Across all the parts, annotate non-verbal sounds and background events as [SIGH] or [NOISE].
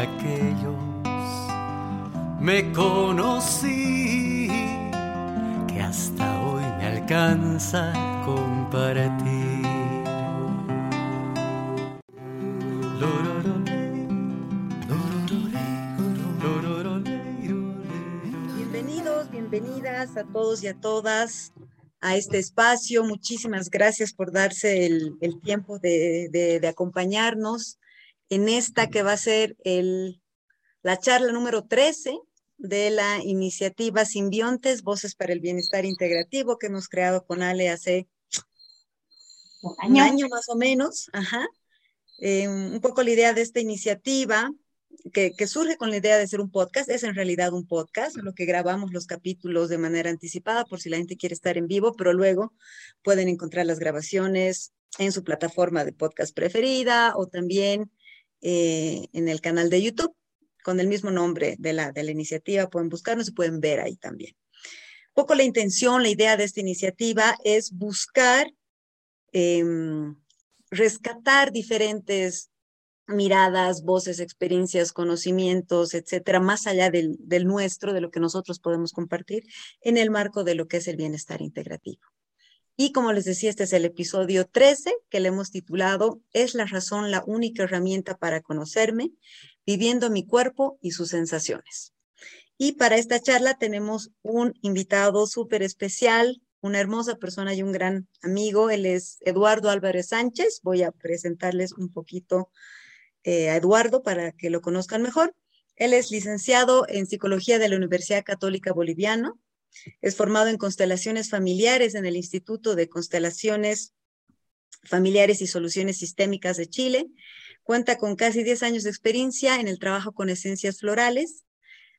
aquellos me conocí que hasta hoy me alcanza compartir. Bienvenidos, bienvenidas a todos y a todas a este espacio. Muchísimas gracias por darse el, tiempo de, de, acompañarnos en esta que va a ser el, la charla número 13 de la iniciativa Simbiontes, Voces para el Bienestar Integrativo, que hemos creado con Ale hace un año, más o menos. Ajá. Eh, un poco la idea de esta iniciativa, que, que, surge con la idea de ser un podcast, es en realidad un podcast, lo que grabamos los capítulos de manera anticipada por si la gente quiere estar en vivo, pero luego pueden encontrar las grabaciones en su plataforma de podcast preferida o también eh, en el canal de YouTube con el mismo nombre de la, de la iniciativa. Pueden buscarnos y pueden ver ahí también. Un poco la intención, la idea de esta iniciativa es buscar em, rescatar diferentes miradas, voces, experiencias, conocimientos, etcétera, más allá del, del, nuestro, de lo que nosotros podemos compartir en el marco de lo que es el bienestar integrativo. Y como les decía, este es el episodio 13 que le hemos titulado Es la razón la única herramienta para conocerme, viviendo mi cuerpo y sus sensaciones. Y para esta charla tenemos un invitado súper especial, una hermosa persona y un gran amigo. Él es Eduardo Álvarez Sánchez. Voy a presentarles un poquito eh, a Eduardo para que lo conozcan mejor. Él es licenciado en Psicología de la Universidad Católica Boliviana, es formado en constelaciones familiares en el Instituto de Constelaciones Familiares y Soluciones Sistémicas de Chile. Cuenta con casi 10 años de experiencia en el trabajo con esencias florales.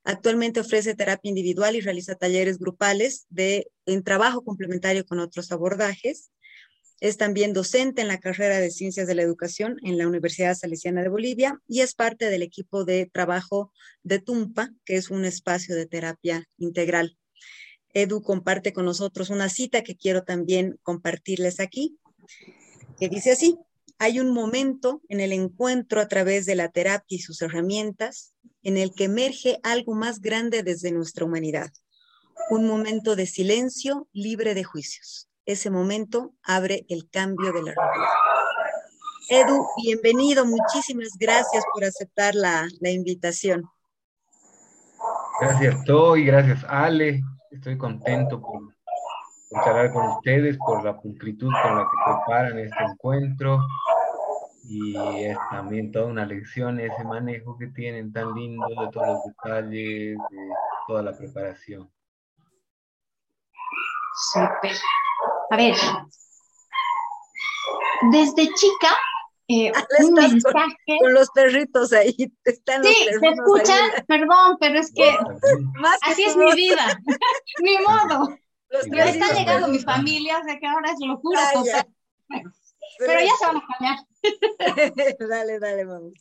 Actualmente ofrece terapia individual y realiza talleres grupales de, en trabajo complementario con otros abordajes. Es también docente en la carrera de Ciencias de la Educación en la Universidad Salesiana de Bolivia y es parte del equipo de trabajo de TUMPA, que es un espacio de terapia integral. Edu comparte con nosotros una cita que quiero también compartirles aquí, que dice así, hay un momento en el encuentro a través de la terapia y sus herramientas en el que emerge algo más grande desde nuestra humanidad, un momento de silencio libre de juicios. Ese momento abre el cambio de la realidad. Edu, bienvenido, muchísimas gracias por aceptar la, la invitación. Gracias, Toy, gracias, Ale, Estoy contento por, charlar con ustedes, por la pulcritud con la que preparan este encuentro y es también toda una lección ese manejo que tienen tan lindo de todos los detalles, de toda la preparación. Súper. A ver, desde chica eh, un mensaje. Con, los perritos ahí. Están sí, se escuchan, perdón, pero es que así es mi vida, [LAUGHS] mi modo. Pero está llegando mi familia, o sea que ahora es locura Pero ya se van a cambiar. [LAUGHS] dale, dale, vamos.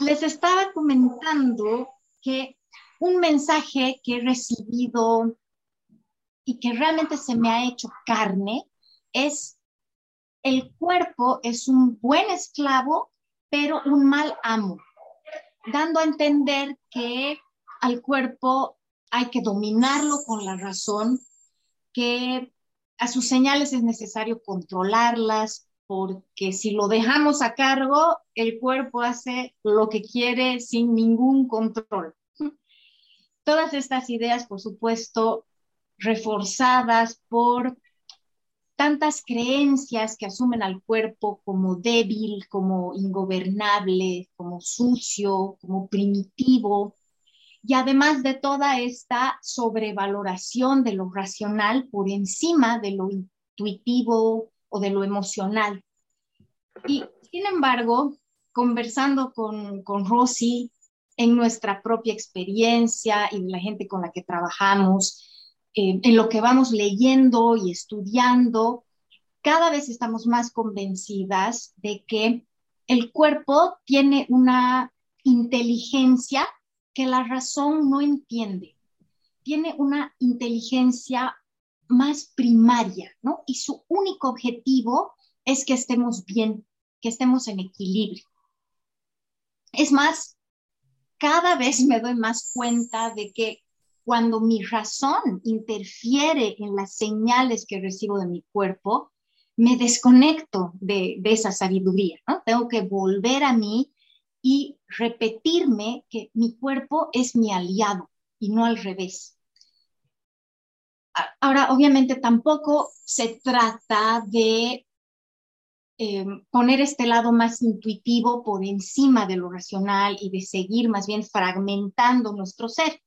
Les estaba comentando que un mensaje que he recibido y que realmente se me ha hecho carne es el cuerpo es un buen esclavo, pero un mal amo, dando a entender que al cuerpo hay que dominarlo con la razón, que a sus señales es necesario controlarlas, porque si lo dejamos a cargo, el cuerpo hace lo que quiere sin ningún control. Todas estas ideas, por supuesto, reforzadas por tantas creencias que asumen al cuerpo como débil, como ingobernable, como sucio, como primitivo, y además de toda esta sobrevaloración de lo racional por encima de lo intuitivo o de lo emocional. Y sin embargo, conversando con, con Rosy en nuestra propia experiencia y la gente con la que trabajamos, en lo que vamos leyendo y estudiando, cada vez estamos más convencidas de que el cuerpo tiene una inteligencia que la razón no entiende. Tiene una inteligencia más primaria, ¿no? Y su único objetivo es que estemos bien, que estemos en equilibrio. Es más, cada vez me doy más cuenta de que cuando mi razón interfiere en las señales que recibo de mi cuerpo, me desconecto de, esa sabiduría. Tengo que volver a mí y repetirme que mi cuerpo es mi aliado y no al revés. Ahora, obviamente tampoco se trata de eh, poner este lado más intuitivo por encima de lo racional y de seguir más bien fragmentando nuestro ser,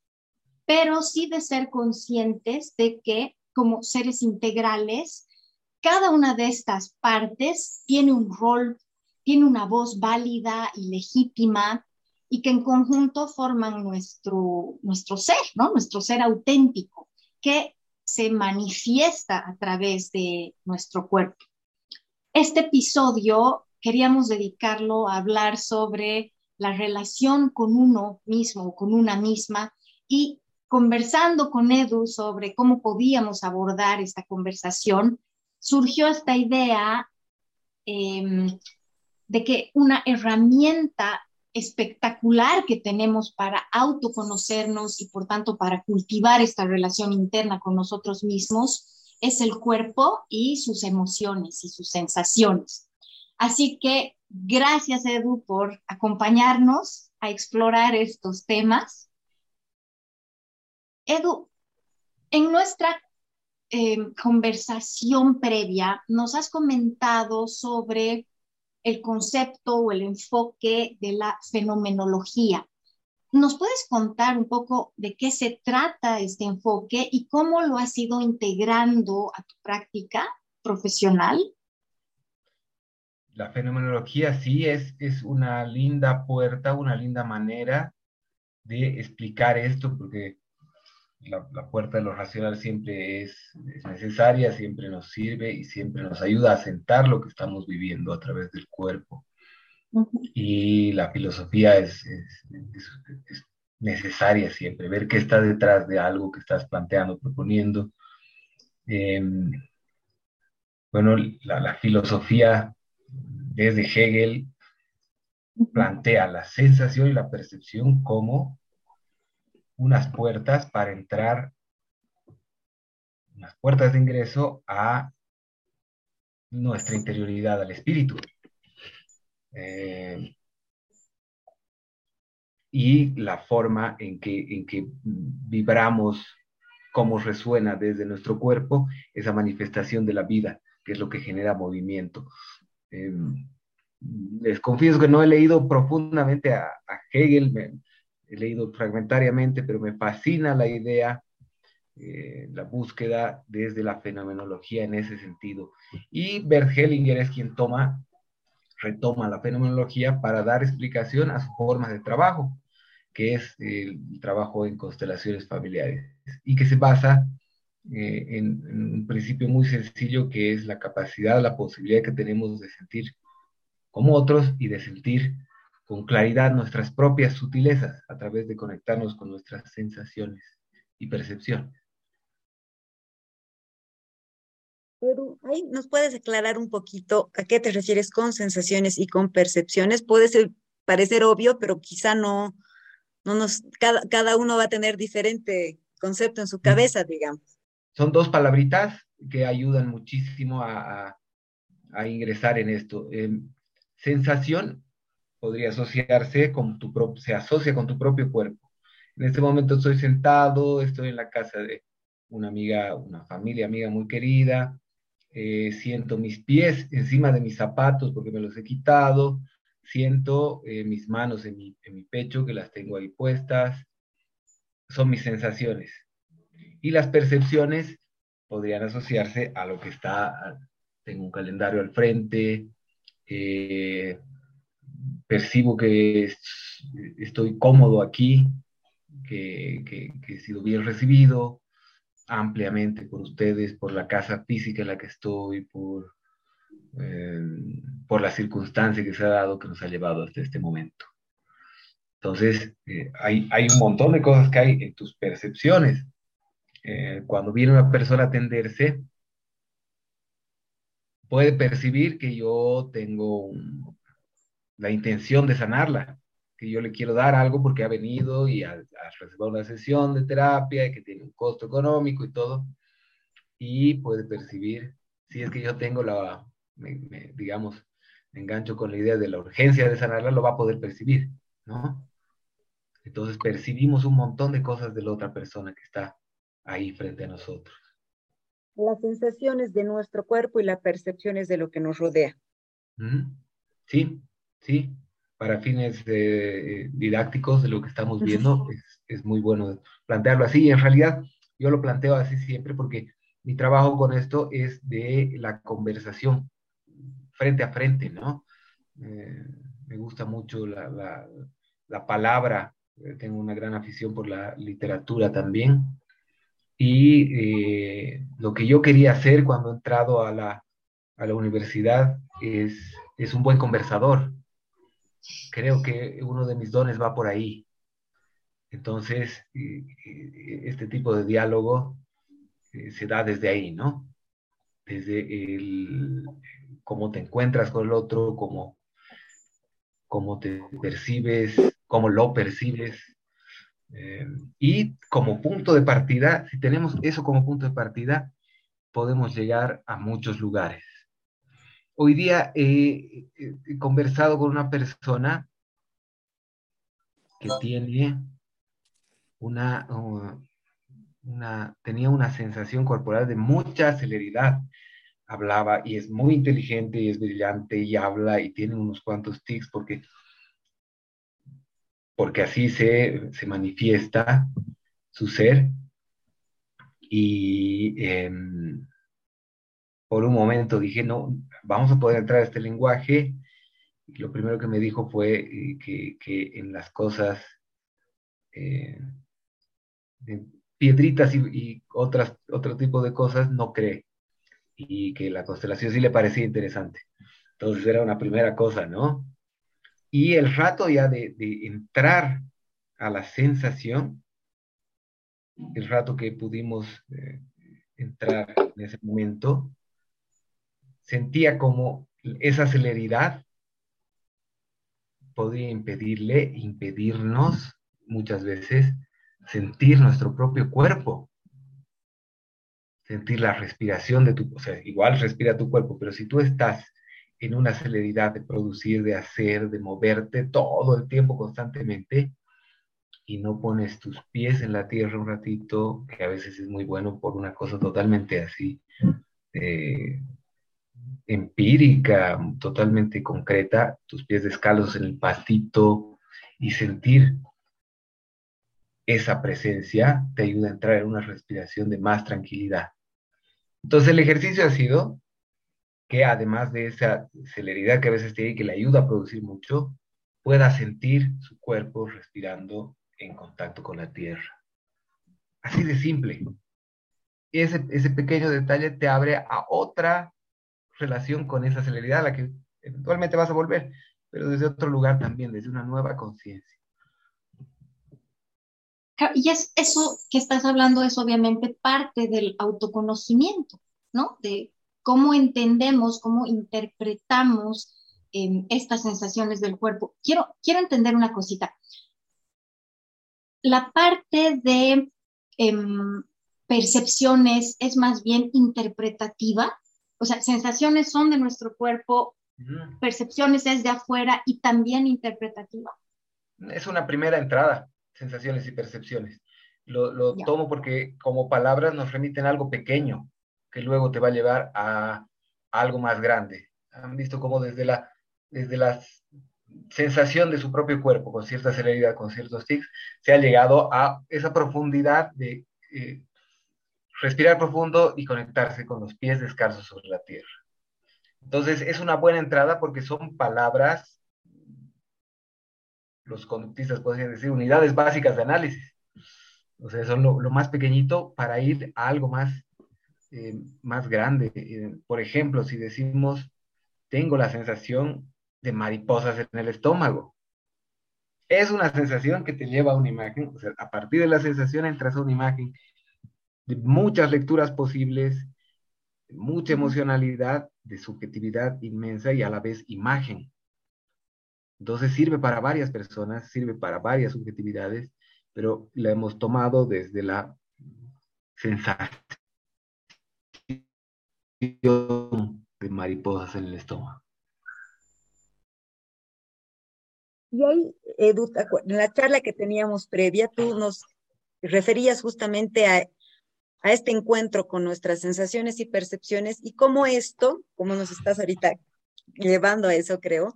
pero sí de ser conscientes de que como seres integrales, cada una de estas partes tiene un rol, tiene una voz válida y legítima y que en conjunto forman nuestro, nuestro ser, ¿no? Nuestro ser auténtico, que se manifiesta a través de nuestro cuerpo. Este episodio queríamos dedicarlo a hablar sobre la relación con uno mismo o con una misma y conversando con Edu sobre cómo podíamos abordar esta conversación, surgió esta idea em, de que una herramienta espectacular que tenemos para autoconocernos y por tanto para cultivar esta relación interna con nosotros mismos es el cuerpo y sus emociones y sus sensaciones. Así que gracias Edu por acompañarnos a explorar estos temas. Edu, en nuestra eh, conversación previa nos has comentado sobre el concepto o el enfoque de la fenomenología. ¿Nos puedes contar un poco de qué se trata este enfoque y cómo lo has ido integrando a tu práctica profesional? La fenomenología sí es, es una linda puerta, una linda manera de explicar esto, porque la, puerta de lo racional siempre es, necesaria, siempre nos sirve y siempre nos ayuda a sentar lo que estamos viviendo a través del cuerpo. Y la filosofía es, necesaria siempre, ver qué está detrás de algo que estás planteando, proponiendo. Em, bueno, la, la, filosofía desde Hegel plantea la sensación y la percepción como unas puertas para entrar, unas puertas de ingreso a nuestra interioridad, al espíritu. Eh, y la forma en que, en que vibramos, cómo resuena desde nuestro cuerpo esa manifestación de la vida, que es lo que genera movimiento. Eh, les confieso que no he leído profundamente a, Hegel, he leído fragmentariamente, pero me fascina la idea, eh, la búsqueda desde la fenomenología en ese sentido. Y Bert Hellinger es quien toma, retoma la fenomenología para dar explicación a su forma de trabajo, que es el trabajo en constelaciones familiares, y que se basa eh, en, un principio muy sencillo que es la capacidad, la posibilidad que tenemos de sentir como otros y de sentir con claridad nuestras propias sutilezas a través de conectarnos con nuestras sensaciones y percepciones. Pero ahí nos puedes aclarar un poquito a qué te refieres con sensaciones y con percepciones. Puede ser, parecer obvio, pero quizá no, no nos, cada, cada uno va a tener diferente concepto en su cabeza, digamos. Son dos palabritas que ayudan muchísimo a, a, ingresar en esto. Em, sensación podría asociarse con tu propio, se asocia con tu propio cuerpo. En este momento estoy sentado, estoy en la casa de una amiga, una familia amiga muy querida, eh, siento mis pies encima de mis zapatos porque me los he quitado, siento eh, mis manos en mi, en mi pecho que las tengo ahí puestas, son mis sensaciones. Y las percepciones podrían asociarse a lo que está, tengo un calendario al frente, eh, percibo que estoy cómodo aquí, que, he sido bien recibido ampliamente por ustedes, por la casa física en la que estoy, por, eh, por la circunstancia que se ha dado que nos ha llevado hasta este momento. Entonces, eh, hay, un montón de cosas que hay en tus percepciones. Eh, cuando viene una persona a atenderse, puede percibir que yo tengo un, la intención de sanarla, que yo le quiero dar algo porque ha venido y ha, recibido una sesión de terapia y que tiene un costo económico y todo, y puede percibir, si es que yo tengo la, digamos, me engancho con la idea de la urgencia de sanarla, lo va a poder percibir, ¿no? Entonces percibimos un montón de cosas de la otra persona que está ahí frente a nosotros. Las sensaciones de nuestro cuerpo y las percepciones de lo que nos rodea. Sí, sí. Para fines eh, didácticos de lo que estamos viendo, es, es, muy bueno plantearlo así. Y en realidad, yo lo planteo así siempre porque mi trabajo con esto es de la conversación frente a frente, ¿no? Eh, me gusta mucho la, la, la palabra, eh, tengo una gran afición por la literatura también. Y eh, lo que yo quería hacer cuando he entrado a la, a la universidad es, es un buen conversador. Creo que uno de mis dones va por ahí. Entonces, este tipo de diálogo se da desde ahí, ¿no? Desde el, cómo te encuentras con el otro, cómo, cómo te percibes, cómo lo percibes. Eh, y como punto de partida, si tenemos eso como punto de partida, podemos llegar a muchos lugares. Hoy día he conversado con una persona que tiene una, una, tenía una sensación corporal de mucha celeridad hablaba y es muy inteligente y es brillante y habla y tiene unos cuantos tics porque, porque así se, se manifiesta su ser. Y em, por un momento dije, no, vamos a poder entrar a este lenguaje. Y lo primero que me dijo fue eh, que, que, en las cosas, eh, piedritas y, y, otras, otro tipo de cosas, no cree y que la constelación sí le parecía interesante. Entonces era una primera cosa, ¿no? Y el rato ya de, entrar a la sensación, el rato que pudimos eh, entrar en ese momento, sentía como esa celeridad podría impedirle, impedirnos muchas veces sentir nuestro propio cuerpo. Sentir la respiración de tu, o sea, igual respira tu cuerpo, pero si tú estás en una celeridad de producir, de hacer, de moverte todo el tiempo constantemente y no pones tus pies en la tierra un ratito, que a veces es muy bueno por una cosa totalmente así, eh, empírica, totalmente concreta, tus pies descalzos en el pastito y sentir esa presencia te ayuda a entrar en una respiración de más tranquilidad. Entonces el ejercicio ha sido que además de esa celeridad que a veces tiene y que le ayuda a producir mucho, pueda sentir su cuerpo respirando en contacto con la tierra. Así de simple. Ese, ese pequeño detalle te abre a otra relación con esa celeridad a la que eventualmente vas a volver, pero desde otro lugar también, desde una nueva conciencia. Y es eso que estás hablando es obviamente parte del autoconocimiento, ¿no? De cómo entendemos, cómo interpretamos em, estas sensaciones del cuerpo. Quiero, quiero entender una cosita. La parte de em, percepciones es más bien interpretativa, o sea, sensaciones son de nuestro cuerpo, percepciones es de afuera y también interpretativa. Es una primera entrada sensaciones y percepciones. Lo, tomo porque como palabras nos remiten a algo pequeño que luego te va a llevar a, algo más grande. Han visto cómo desde la, desde la sensación de su propio cuerpo, con cierta celeridad, con ciertos tics, se ha llegado a esa profundidad de eh, respirar profundo y conectarse con los pies descalzos sobre la tierra. Entonces es una buena entrada porque son palabras los conductistas podrían decir, unidades básicas de análisis. O sea, son lo, más pequeñito para ir a algo más, eh, más grande. Eh, por ejemplo, si decimos, tengo la sensación de mariposas en el estómago. Es una sensación que te lleva a una imagen, o sea, a partir de la sensación entras a una imagen de muchas lecturas posibles, mucha emocionalidad, de subjetividad inmensa y a la vez imagen Entonces sirve para varias personas, sirve para varias subjetividades, pero la hemos tomado desde la sensación de mariposas en el estómago. Y ahí, Edu, en la charla que teníamos previa, tú nos referías justamente a, a este encuentro con nuestras sensaciones y percepciones y cómo esto, como nos estás ahorita llevando a eso, creo,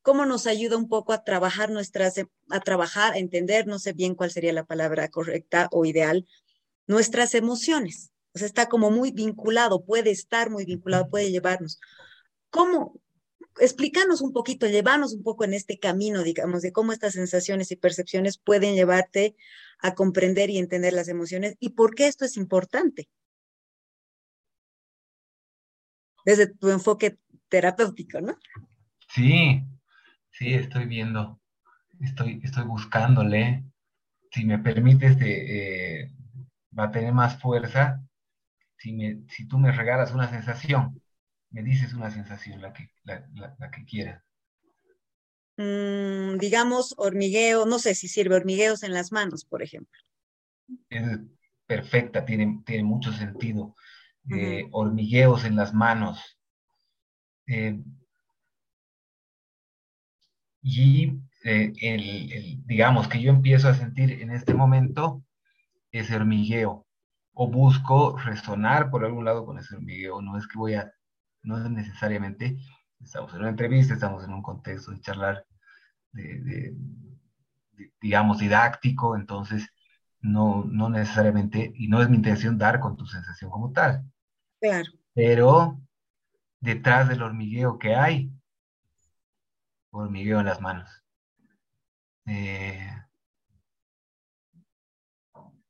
cómo nos ayuda un poco a trabajar nuestras, a trabajar, a entender, no sé bien cuál sería la palabra correcta o ideal, nuestras emociones. O sea, está como muy vinculado, puede estar muy vinculado, puede llevarnos. ¿Cómo? Explícanos un poquito, llevarnos un poco en este camino, digamos, de cómo estas sensaciones y percepciones pueden llevarte a comprender y entender las emociones y por qué esto es importante. Desde tu enfoque terapéutico, ¿no? Sí, sí, estoy viendo, estoy, estoy buscándole. Si me permites, eh, va a tener más fuerza si, me, si tú me regalas una sensación, me dices una sensación, la que, la, que quieras. Mm, digamos, hormigueo, no sé si sirve hormigueos en las manos, por ejemplo. Es perfecta, tiene, tiene mucho sentido. Eh, hormigueos en las manos. Eh, y eh, el, digamos que yo empiezo a sentir en este momento ese hormigueo o busco resonar por algún lado con ese hormigueo, no es que voy a, no es necesariamente, estamos en una entrevista, estamos en un contexto de charlar, de, digamos, didáctico, entonces no, no necesariamente, y no es mi intención dar con tu sensación como tal. Claro. Pero detrás del hormigueo que hay, hormigueo en las manos. Eh,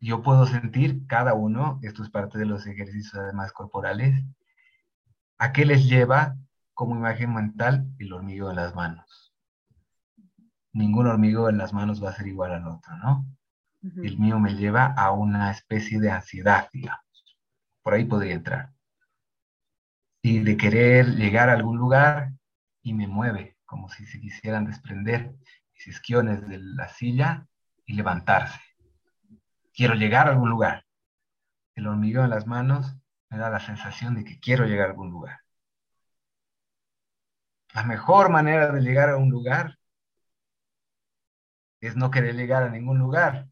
yo puedo sentir cada uno, esto es parte de los ejercicios además corporales, a qué les lleva como imagen mental el hormigueo en las manos. Ningún hormigueo en las manos va a ser igual al otro, ¿no? El mío me lleva a una especie de ansiedad, digamos. Por ahí podría entrar. Y de querer llegar a algún lugar y me mueve como si se quisieran desprender mis isquiones de la silla y levantarse. Quiero llegar a algún lugar. El hormigueo en las manos me da la sensación de que quiero llegar a algún lugar. La mejor manera de llegar a un lugar es no querer llegar a ningún lugar.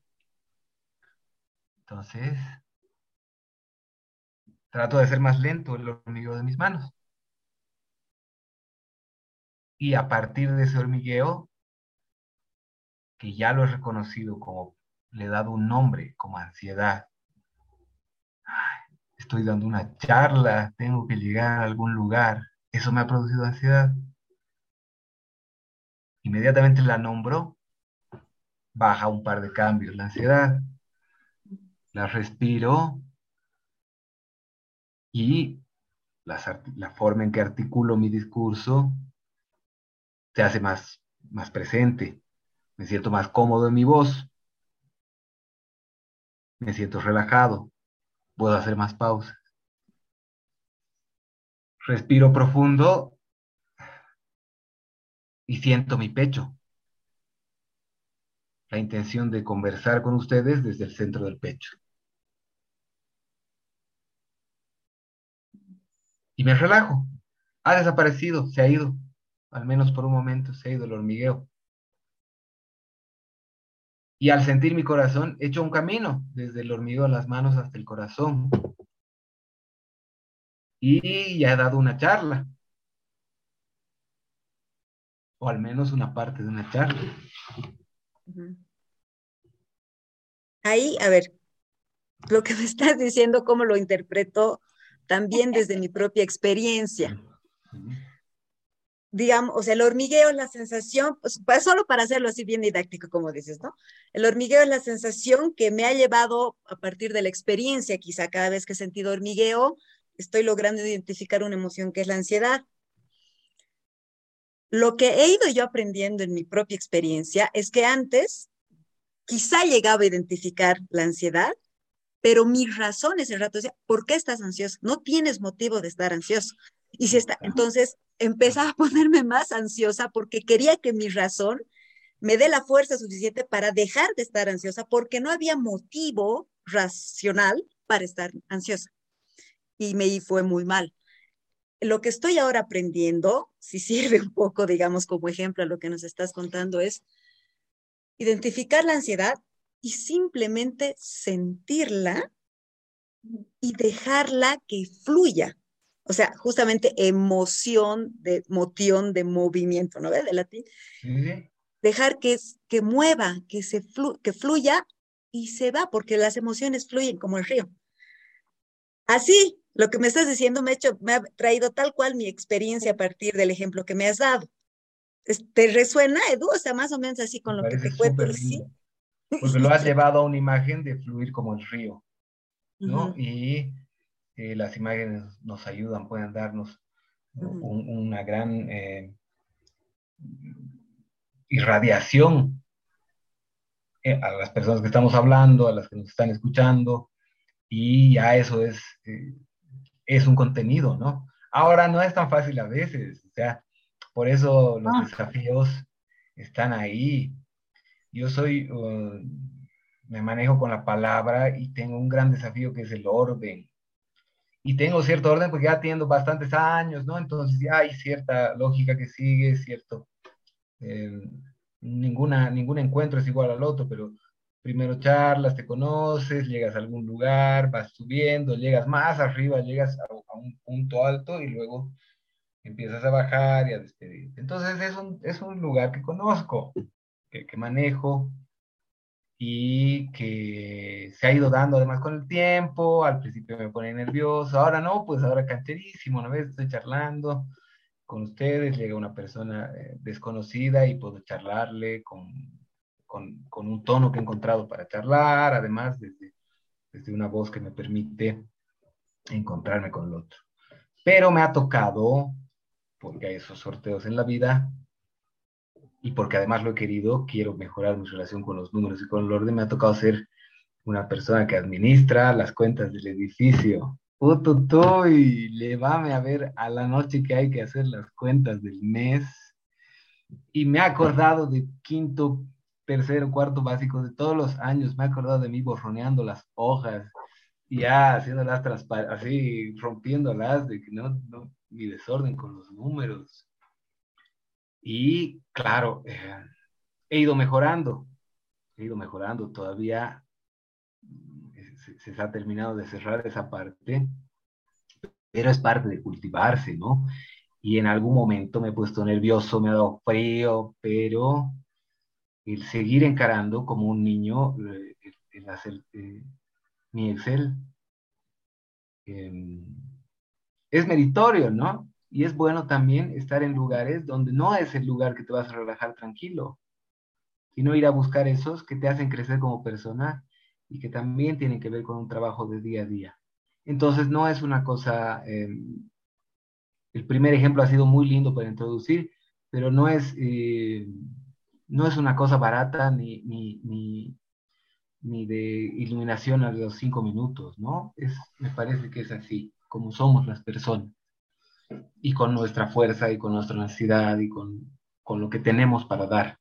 Entonces, trato de ser más lento el hormigueo de mis manos. Y a partir de ese hormigueo, que ya lo he reconocido como, le he dado un nombre, como ansiedad. estoy dando una charla, tengo que llegar a algún lugar. Eso me ha producido ansiedad. Inmediatamente la nombro, baja un par de cambios la ansiedad. La respiro y la forma en que articulo mi discurso se hace más, más presente, me siento más cómodo en mi voz, me siento relajado, puedo hacer más pausas. Respiro profundo y siento mi pecho. La intención de conversar con ustedes desde el centro del pecho. Y me relajo. Ha desaparecido, se ha ido al menos por un momento se ha ido el hormigueo. Y al sentir mi corazón, he hecho un camino desde el hormigueo a las manos hasta el corazón. Y ya he dado una charla. O al menos una parte de una charla. Ahí, a ver, lo que me estás diciendo, cómo lo interpreto también [LAUGHS] desde mi propia experiencia digamos, o sea, el hormigueo es la sensación, pues, solo para hacerlo así bien didáctico, como dices, ¿no? El hormigueo es la sensación que me ha llevado a partir de la experiencia, quizá cada vez que he sentido hormigueo, estoy logrando identificar una emoción que es la ansiedad. Lo que he ido yo aprendiendo en mi propia experiencia es que antes quizá llegaba a identificar la ansiedad, pero mi razón ese rato decía, ¿por qué estás ansioso? No tienes motivo de estar ansioso. Y si está, entonces empezaba a ponerme más ansiosa porque quería que mi razón me dé la fuerza suficiente para dejar de estar ansiosa porque no había motivo racional para estar ansiosa. Y me fue muy mal. Lo que estoy ahora aprendiendo, si sirve un poco, digamos, como ejemplo a lo que nos estás contando, es identificar la ansiedad y simplemente sentirla y dejarla que fluya. O sea, justamente emoción de moción de movimiento, ¿no ves? De latín. Dejar que, que mueva, que, se que fluya y se va, porque las emociones fluyen como el río. Así, lo que me estás diciendo me ha, hecho, me ha traído tal cual mi experiencia a partir del ejemplo que me has dado. ¿Te resuena, Edu? O sea, más o menos así con lo que te cuento. Sí. Porque lo has llevado a una imagen de fluir como el río, ¿no? Y eh, las imágenes nos ayudan, pueden darnos una gran eh, irradiación eh, a las personas que estamos hablando, a las que nos están escuchando, y ya eso es, es un contenido, ¿no? Ahora no es tan fácil a veces, o sea, por eso los ah. desafíos están ahí. Yo soy, uh, me manejo con la palabra y tengo un gran desafío que es el orden. Y tengo cierto orden porque ya atiendo bastantes años, ¿no? Entonces ya hay cierta lógica que sigue, cierto. Eh, ninguna, ningún encuentro es igual al otro, pero primero charlas, te conoces, llegas a algún lugar, vas subiendo, llegas más arriba, llegas a, un punto alto y luego empiezas a bajar y a despedirte. Entonces es un, es un lugar que conozco, que, manejo y que se ha ido dando además con el tiempo. Al principio me pone nervioso, ahora no, pues ahora cancherísimo, ¿no ves? Estoy charlando con ustedes, llega una persona eh, desconocida y puedo charlarle con, con, con, un tono que he encontrado para charlar, además desde, desde una voz que me permite encontrarme con el otro. Pero me ha tocado porque hay esos sorteos en la vida y porque además lo he querido, quiero mejorar mi relación con los números y con el orden, me ha tocado ser una persona que administra las cuentas del edificio. y llévame a ver a la noche que hay que hacer las cuentas del mes. Y me ha acordado de quinto, tercero, cuarto básico de todos los años. Me ha acordado de mí borroneando las hojas y ya haciéndolas transparentes, así rompiéndolas, de que no, mi desorden con los números. Y claro, eh, he ido mejorando, he ido mejorando, todavía eh, se, se, ha terminado de cerrar esa parte, pero es parte de cultivarse, ¿no? Y en algún momento me he puesto nervioso, me ha dado frío, pero el seguir encarando como un niño, eh, el, hacer mi Excel, em, es meritorio, ¿no? Y es bueno también estar en lugares donde no es el lugar que te vas a relajar tranquilo, sino ir a buscar esos que te hacen crecer como persona y que también tienen que ver con un trabajo de día a día. Entonces, no es una cosa, em, el primer ejemplo ha sido muy lindo para introducir, pero no es, eh, no es una cosa barata ni, ni, ni, ni, de iluminación a los cinco minutos, ¿no? Es, me parece que es así como somos las personas y con nuestra fuerza y con nuestra necesidad y con, con lo que tenemos para dar.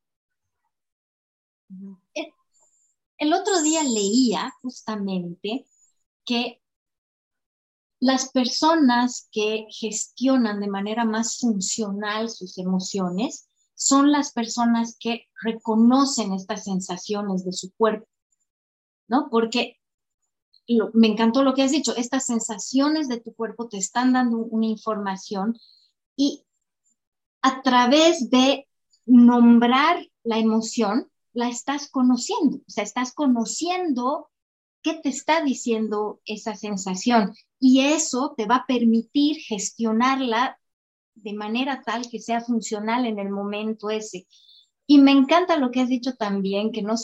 El otro día leía justamente que las personas que gestionan de manera más funcional sus emociones son las personas que reconocen estas sensaciones de su cuerpo, ¿no? Porque me encantó lo que has dicho, estas sensaciones de tu cuerpo te están dando una información y a través de nombrar la emoción, la estás conociendo, o sea, estás conociendo qué te está diciendo esa sensación y eso te va a permitir gestionarla de manera tal que sea funcional en el momento ese. Y me encanta lo que has dicho también, que no,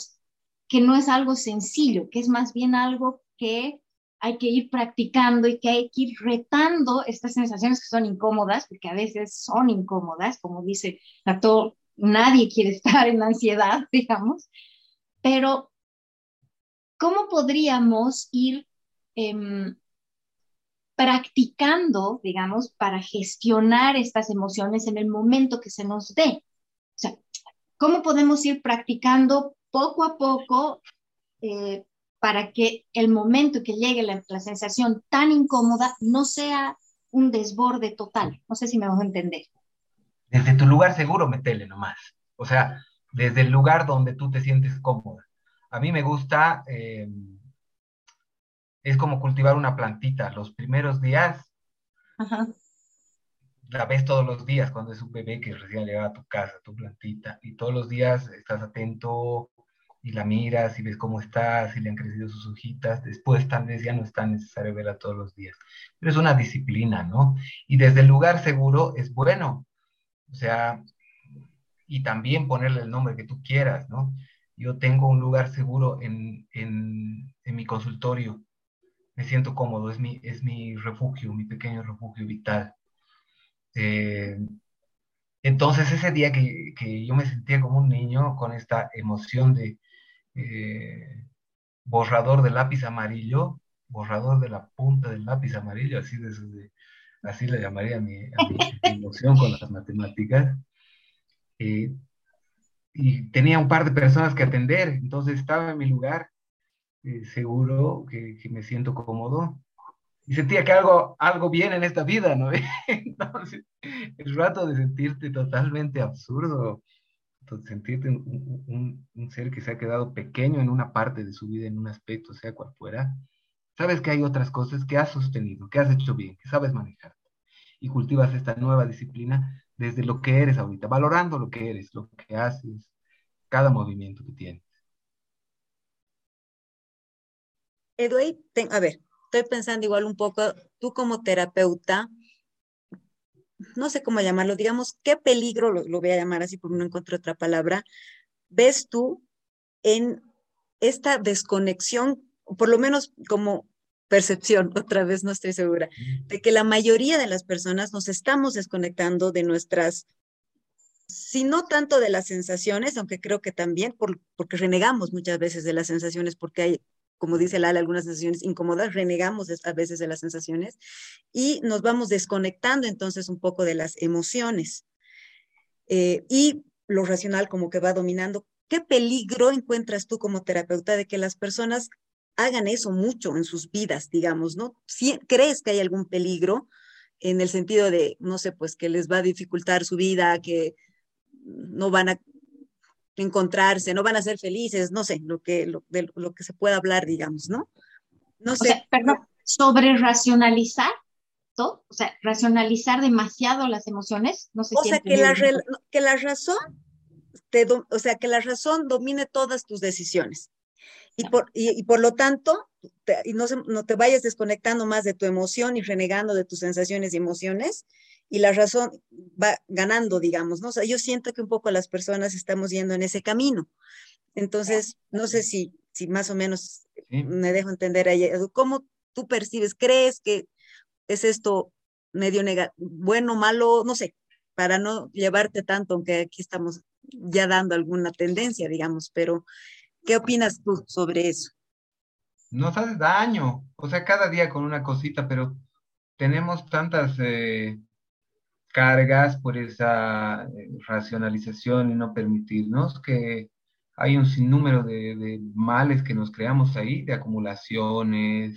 que no es algo sencillo, que es más bien algo que hay que ir practicando y que hay que ir retando estas sensaciones que son incómodas, porque a veces son incómodas, como dice todo nadie quiere [LAUGHS] estar en ansiedad, digamos, pero ¿cómo podríamos ir eh, practicando, digamos, para gestionar estas emociones en el momento que se nos dé. O sea, ¿cómo podemos ir practicando poco a poco eh, para que el momento que llegue la, sensación tan incómoda no sea un desborde total? No sé si me vas a entender. Desde tu lugar seguro, metele nomás. O sea, desde el lugar donde tú te sientes cómoda. A mí me gusta... Eh, es como cultivar una plantita. Los primeros días la ves todos los días cuando es un bebé que recién llega a tu casa, tu plantita, y todos los días estás atento y la miras y ves cómo está, si le han crecido sus hojitas. Después tal vez ya no es tan necesario verla todos los días. Pero es una disciplina, ¿no? Y desde el lugar seguro es bueno. O sea, y también ponerle el nombre que tú quieras, ¿no? Yo tengo un lugar seguro en, en, en mi consultorio me siento cómodo, es mi, es mi refugio, mi pequeño refugio vital. Eh, entonces ese día que, que, yo me sentía como un niño con esta emoción de eh, borrador de lápiz amarillo, borrador de la punta del lápiz amarillo, así, de, así le llamaría a mi, [LAUGHS] emoción con las matemáticas. Eh, y tenía un par de personas que atender, entonces estaba en mi lugar eh, seguro, que, me siento cómodo. Y sentía que algo, algo viene en esta vida, ¿no? [LAUGHS] Entonces, el rato de sentirte totalmente absurdo, sentirte un, un, ser que se ha quedado pequeño en una parte de su vida, en un aspecto, sea cual fuera, sabes que hay otras cosas que has sostenido, que has hecho bien, que sabes manejar. Y cultivas esta nueva disciplina desde lo que eres ahorita, valorando lo que eres, lo que haces, cada movimiento que tienes. Edway, a ver, estoy pensando igual un poco, tú como terapeuta, no sé cómo llamarlo, digamos, ¿qué peligro, lo, voy a llamar así porque no encuentro otra palabra, ves tú en esta desconexión, por lo menos como percepción, [LAUGHS] otra vez no estoy segura, de que la mayoría de las personas nos estamos desconectando de nuestras, si no tanto de las sensaciones, aunque creo que también, porque renegamos muchas veces de las sensaciones, porque hay como dice Lala, algunas sensaciones incómodas, renegamos a veces de las sensaciones y nos vamos desconectando entonces un poco de las emociones. Eh, y lo racional como que va dominando. ¿Qué peligro encuentras tú como terapeuta de que las personas hagan eso mucho en sus vidas, digamos, ¿no? ¿Crees que hay algún peligro en el sentido de, no sé, pues que les va a dificultar su vida, que no van a encontrarse, no van a ser felices, no sé, lo que, lo, de, lo que se pueda hablar, digamos, ¿no? No sé. perdón, sobre racionalizar, ¿todo? O sea, racionalizar demasiado las emociones, no sé o sea, que la, que la razón, te o sea, que la razón domine todas tus decisiones. Y por, y, por lo tanto, y no, no te vayas desconectando más de tu emoción y renegando de tus sensaciones y emociones, y la razón va ganando, digamos, ¿no? O sea, yo siento que un poco las personas estamos yendo en ese camino. Entonces, no sé si, si más o menos me dejo entender ahí, ¿cómo tú percibes? ¿Crees que es esto medio bueno, malo? No sé, para no llevarte tanto, aunque aquí estamos ya dando alguna tendencia, digamos, pero ¿qué opinas tú sobre eso? Nos hace daño, o sea, cada día con una cosita, pero tenemos tantas eh, cargas por esa eh, racionalización y no permitirnos que hay un sinnúmero de, males que nos creamos ahí, de acumulaciones,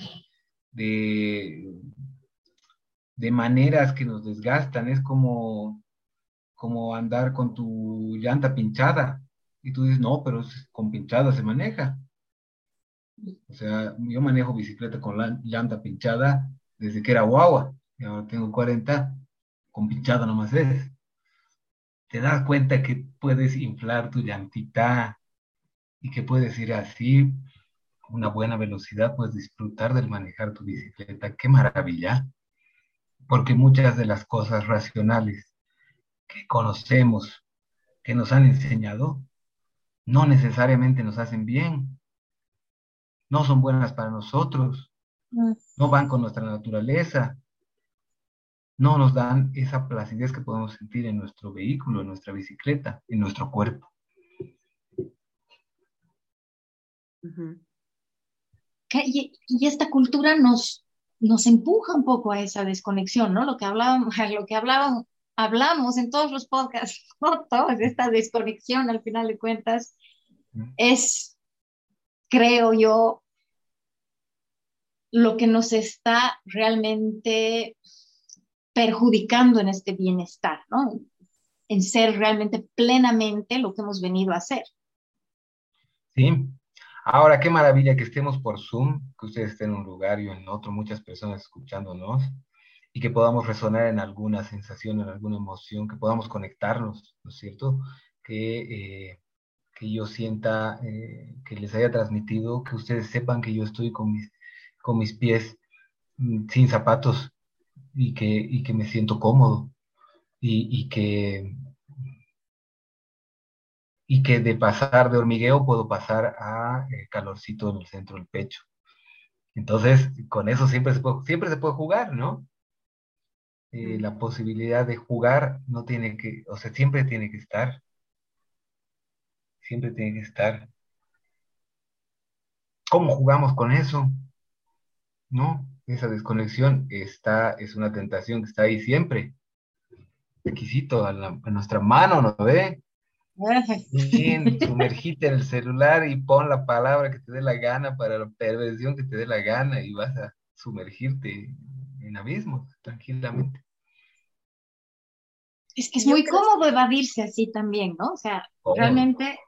de, de maneras que nos desgastan. Es como, como andar con tu llanta pinchada y tú dices, no, pero con pinchada se maneja. O sea, yo manejo bicicleta con la llanta pinchada desde que era guagua, y ahora tengo 40 nomás es. Te das cuenta que puedes inflar tu llantita y que puedes ir así, una buena velocidad, puedes disfrutar del manejar tu bicicleta. ¡Qué maravilla! Porque muchas de las cosas racionales que conocemos, que nos han enseñado, no necesariamente nos hacen bien, no son buenas para nosotros, no van con nuestra naturaleza, no nos dan esa placidez que podemos sentir en nuestro vehículo, en nuestra bicicleta, en nuestro cuerpo. y, esta cultura nos, nos empuja un poco a esa desconexión, ¿no? Lo que hablábamos, [LAUGHS] lo que hablábamos, hablamos en todos los podcasts, [LAUGHS] esta desconexión al final de cuentas es, creo yo, lo que nos está realmente perjudicando en este bienestar, ¿no? En ser realmente plenamente lo que hemos venido a hacer. Sí. Ahora, qué maravilla que estemos por Zoom, que ustedes estén en un lugar y en otro, muchas personas escuchándonos, y que podamos resonar en alguna sensación, en alguna emoción, que podamos conectarnos, ¿no es cierto? Que, eh, que yo sienta eh, que les haya transmitido, que ustedes sepan que yo estoy con mis, con mis pies mm, sin zapatos y que, y que me siento cómodo y, y que y que de pasar de hormigueo puedo pasar a eh, calorcito en el centro del pecho. Entonces, con eso siempre se puede, siempre se puede jugar, ¿no? Eh, la posibilidad de jugar no tiene que, o sea, siempre tiene que estar. Siempre tiene que estar. ¿Cómo jugamos con eso? ¿No? Esa desconexión está, es una tentación que está ahí siempre. Requisito a, a nuestra mano, ¿no ve? Bien, [LAUGHS] sumergite en el celular y pon la palabra que te dé la gana para la perversión que te dé la gana y vas a sumergirte en abismos tranquilamente. Es que es muy cómodo evadirse así también, ¿no? O sea, realmente...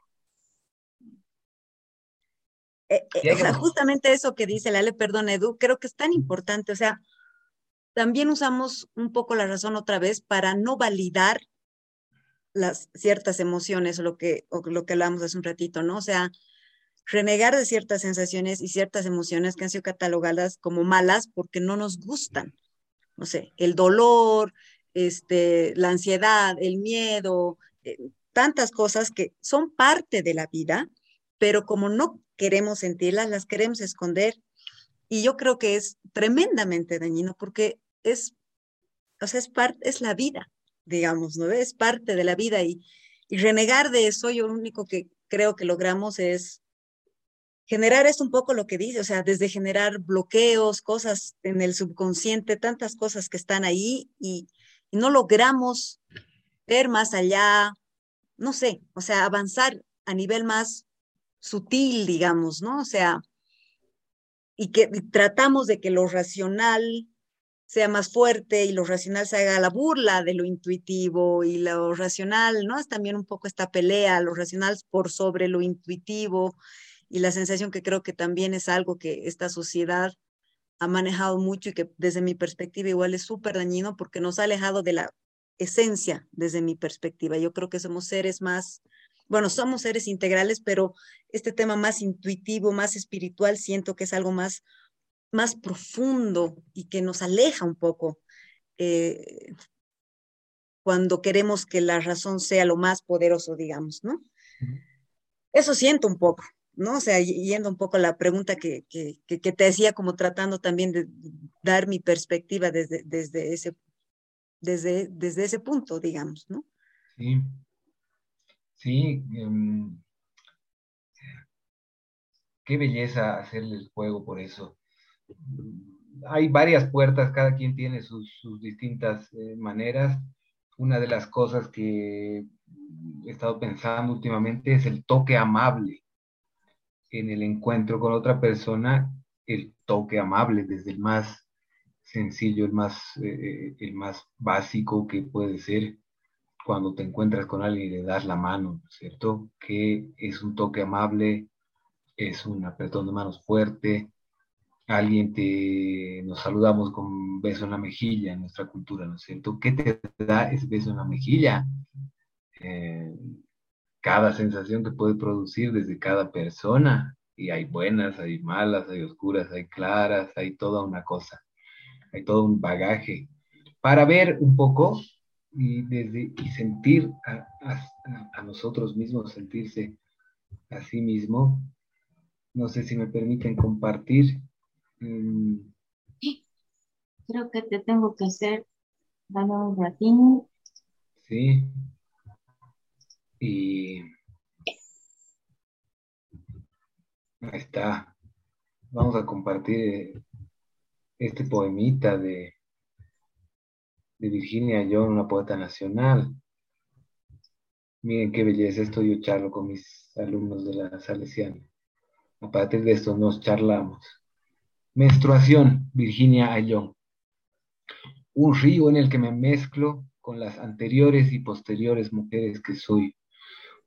Eh, eh, o sea, justamente eso que dice Lale, perdón, Edu, creo que es tan importante. O sea, también usamos un poco la razón otra vez para no validar las ciertas emociones o lo que, o lo que hablamos hace un ratito, ¿no? O sea, renegar de ciertas sensaciones y ciertas emociones que han sido catalogadas como malas porque no nos gustan. No sé, el dolor, este, la ansiedad, el miedo, eh, tantas cosas que son parte de la vida, pero como no queremos sentirlas, las queremos esconder. Y yo creo que es tremendamente dañino porque es, o sea, es, parte, es la vida digamos, ¿no? Es parte de la vida y, renegar de eso, yo lo único que creo que logramos es generar es un poco lo que dice, o sea, desde generar bloqueos, cosas en el subconsciente, tantas cosas que están ahí y, no logramos ver más allá, no sé, o sea, avanzar a nivel más sutil, digamos, ¿no? O sea, y que tratamos de que lo racional sea más fuerte y lo racional se haga la burla de lo intuitivo y lo racional, ¿no? Es también un poco esta pelea, lo racional por sobre lo intuitivo y la sensación que creo que también es algo que esta sociedad ha manejado mucho y que desde mi perspectiva igual es súper dañino porque nos ha alejado de la esencia desde mi perspectiva. Yo creo que somos seres más, bueno, somos seres integrales, pero este tema más intuitivo, más espiritual, siento que es algo más más profundo y que nos aleja un poco eh, cuando queremos que la razón sea lo más poderoso, digamos, ¿no? Eso siento un poco, ¿no? O sea, yendo un poco a la pregunta que, que, que, te decía, como tratando también de dar mi perspectiva desde, desde, ese, desde, desde ese punto, digamos, ¿no? Sí, sí. Um, qué belleza hacerle el juego por eso hay varias puertas, cada quien tiene sus, distintas eh, maneras. Una de las cosas que he estado pensando últimamente es el toque amable en el encuentro con otra persona, el toque amable desde el más sencillo, el más, eh, el más básico que puede ser cuando te encuentras con alguien y le das la mano, ¿cierto? Que es un toque amable, es un apretón de manos fuerte, alguien te, nos saludamos con beso en la mejilla en nuestra cultura, ¿no es cierto? ¿Qué te da ese beso en la mejilla? Eh, cada sensación que puede producir desde cada persona, y hay buenas, hay malas, hay oscuras, hay claras, hay toda una cosa, hay todo un bagaje, para ver un poco y, desde, y sentir a, a nosotros mismos, sentirse a sí mismo. No sé si me permiten compartir Mm. Creo que te tengo que hacer, dame un ratito. Sí. Y ahí está. Vamos a compartir este poemita de, de Virginia Young, una poeta nacional. Miren qué belleza, esto yo charlo con mis alumnos de la Salesiana. A partir de esto nos charlamos. Menstruación, Virginia Ayllón. Un río en el que me mezclo con las anteriores y posteriores mujeres que soy.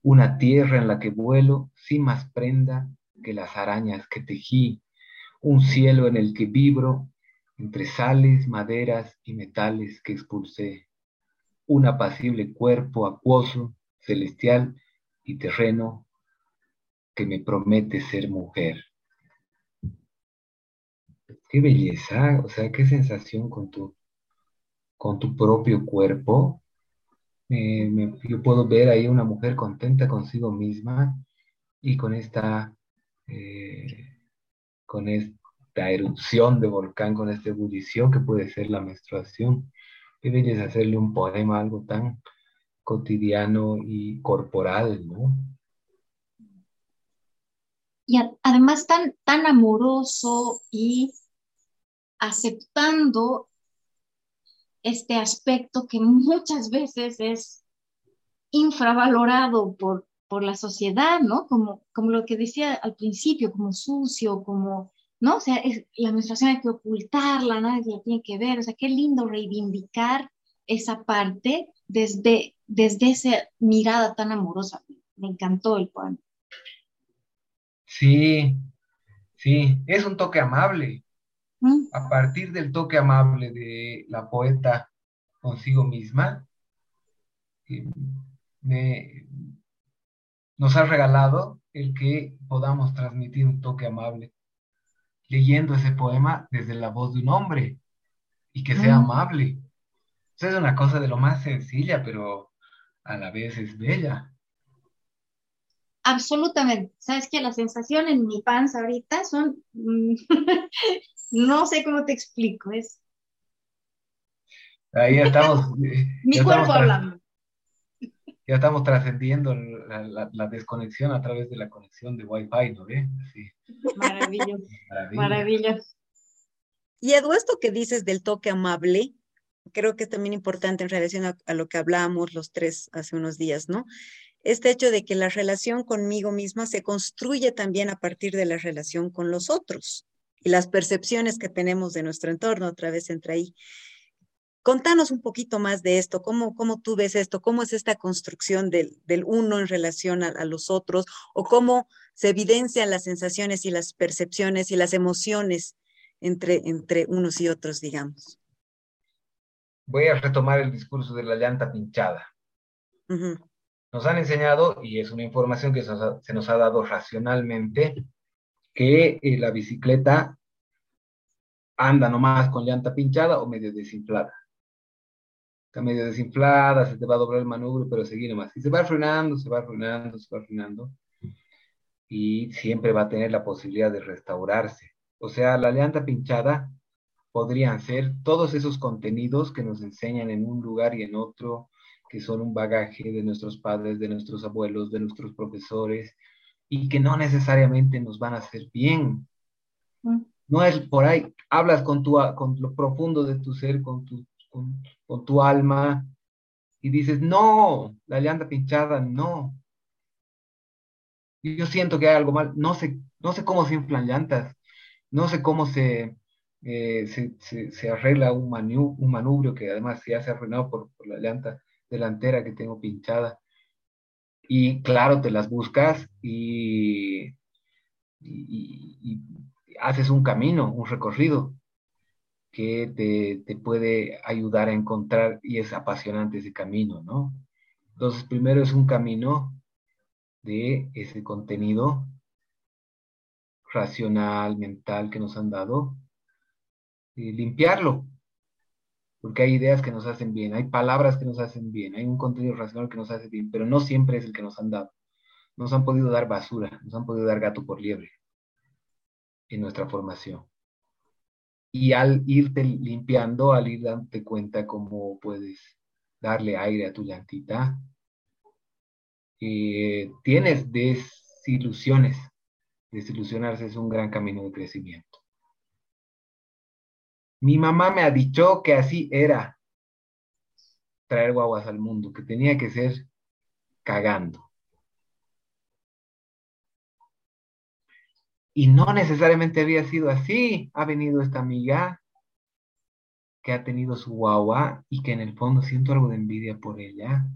Una tierra en la que vuelo sin más prenda que las arañas que tejí. Un cielo en el que vibro entre sales, maderas y metales que expulsé. Un apacible cuerpo acuoso, celestial y terreno que me promete ser mujer. Qué belleza, o sea, qué sensación con tu, con tu propio cuerpo. yo puedo ver ahí una mujer contenta consigo misma y con esta, eh, con esta erupción de volcán, con esta ebullición que puede ser la menstruación. Qué belleza hacerle un poema, algo tan cotidiano y corporal, ¿no? y además tan, tan amoroso y aceptando este aspecto que muchas veces es infravalorado por, por la sociedad, ¿no? Como, como lo que decía al principio, como sucio, como, ¿no? O sea, la menstruación hay que ocultarla, nadie la tiene que ver, o sea, qué lindo reivindicar esa parte desde, desde esa mirada tan amorosa. Me encantó el poema. Sí, sí, es un toque amable. Mm. A partir del toque amable de la poeta consigo misma, eh, nos ha regalado el que podamos transmitir un toque amable leyendo ese poema desde la voz de un hombre y que sea mm. amable. Eso es una cosa de lo más sencilla, pero a la vez es bella. Absolutamente. Sabes que la sensación en mi panza ahorita son, mm, [LAUGHS] no sé cómo te explico, es... Ahí [LAUGHS] estamos. mi cuerpo hablando. Ya estamos trascendiendo la, desconexión a través de la conexión de Wi-Fi, ¿no ve? Sí. Maravilloso. Maravilloso. Y Edu, esto que dices del toque amable, creo que es también importante en relación a, a, lo que hablábamos los tres hace unos días, ¿no? este hecho de que la relación conmigo misma se construye también a partir de la relación con los otros y las percepciones que tenemos de nuestro entorno, otra vez entra ahí. Contanos un poquito más de esto, cómo, cómo tú ves esto, cómo es esta construcción del, uno en relación a, los otros, o cómo se evidencian las sensaciones y las percepciones y las emociones entre, entre unos y otros, digamos. Voy a retomar el discurso de la llanta pinchada nos han enseñado, y es una información que se nos ha, dado racionalmente, que eh, la bicicleta anda nomás con llanta pinchada o medio desinflada. Está medio desinflada, se te va a doblar el manubrio, pero seguir nomás. Y se va frenando, se va frenando, se va frenando. Y siempre va a tener la posibilidad de restaurarse. O sea, la llanta pinchada podrían ser todos esos contenidos que nos enseñan en un lugar y en otro, que son un bagaje de nuestros padres, de nuestros abuelos, de nuestros profesores, y que no necesariamente nos van a hacer bien. Mm. No es por ahí, hablas con, tu, con lo profundo de tu ser, con tu, con, tu alma, y dices, no, la llanta pinchada, no. Yo siento que hay algo mal, no sé, no sé cómo se inflan llantas, no sé cómo se, eh, se, arregla un, un manubrio que además se hace arruinado por, por la llanta delantera que tengo pinchada. Y claro, te las buscas y, y, haces un camino, un recorrido que te, puede ayudar a encontrar y es apasionante ese camino, ¿no? Entonces, primero es un camino de ese contenido racional, mental que nos han dado, y limpiarlo, porque hay ideas que nos hacen bien, hay palabras que nos hacen bien, hay un contenido racional que nos hace bien, pero no siempre es el que nos han dado. Nos han podido dar basura, nos han podido dar gato por liebre en nuestra formación. Y al irte limpiando, al ir dándote cuenta cómo puedes darle aire a tu llantita, eh, tienes desilusiones. Desilusionarse es un gran camino de crecimiento. Mi mamá me ha dicho que así era traer guaguas al mundo, que tenía que ser cagando. Y no necesariamente había sido así. Ha venido esta amiga que ha tenido su guagua y que en el fondo siento algo de envidia por ella.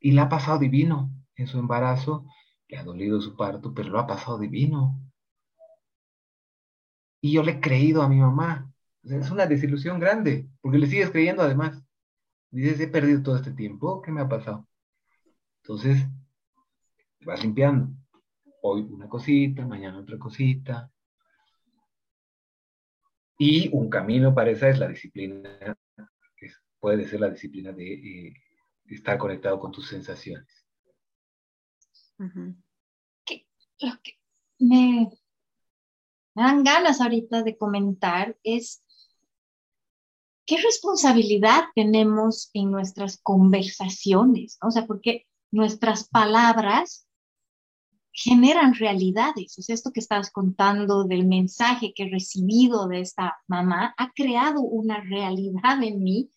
Y la ha pasado divino en su embarazo. Le ha dolido su parto, pero lo ha pasado divino. Y yo le he creído a mi mamá. es una desilusión grande, porque le sigues creyendo además. Dices, he perdido todo este tiempo, ¿qué me ha pasado? Entonces, vas limpiando. Hoy una cosita, mañana otra cosita. Y un camino para esa es la disciplina, que puede ser la disciplina de eh, estar conectado con tus sensaciones. lo que me, dan ganas ahorita de comentar es qué responsabilidad tenemos en nuestras conversaciones, o sea, porque nuestras palabras generan realidades. O sea, esto que estabas contando del mensaje que he recibido de esta mamá ha creado una realidad en mí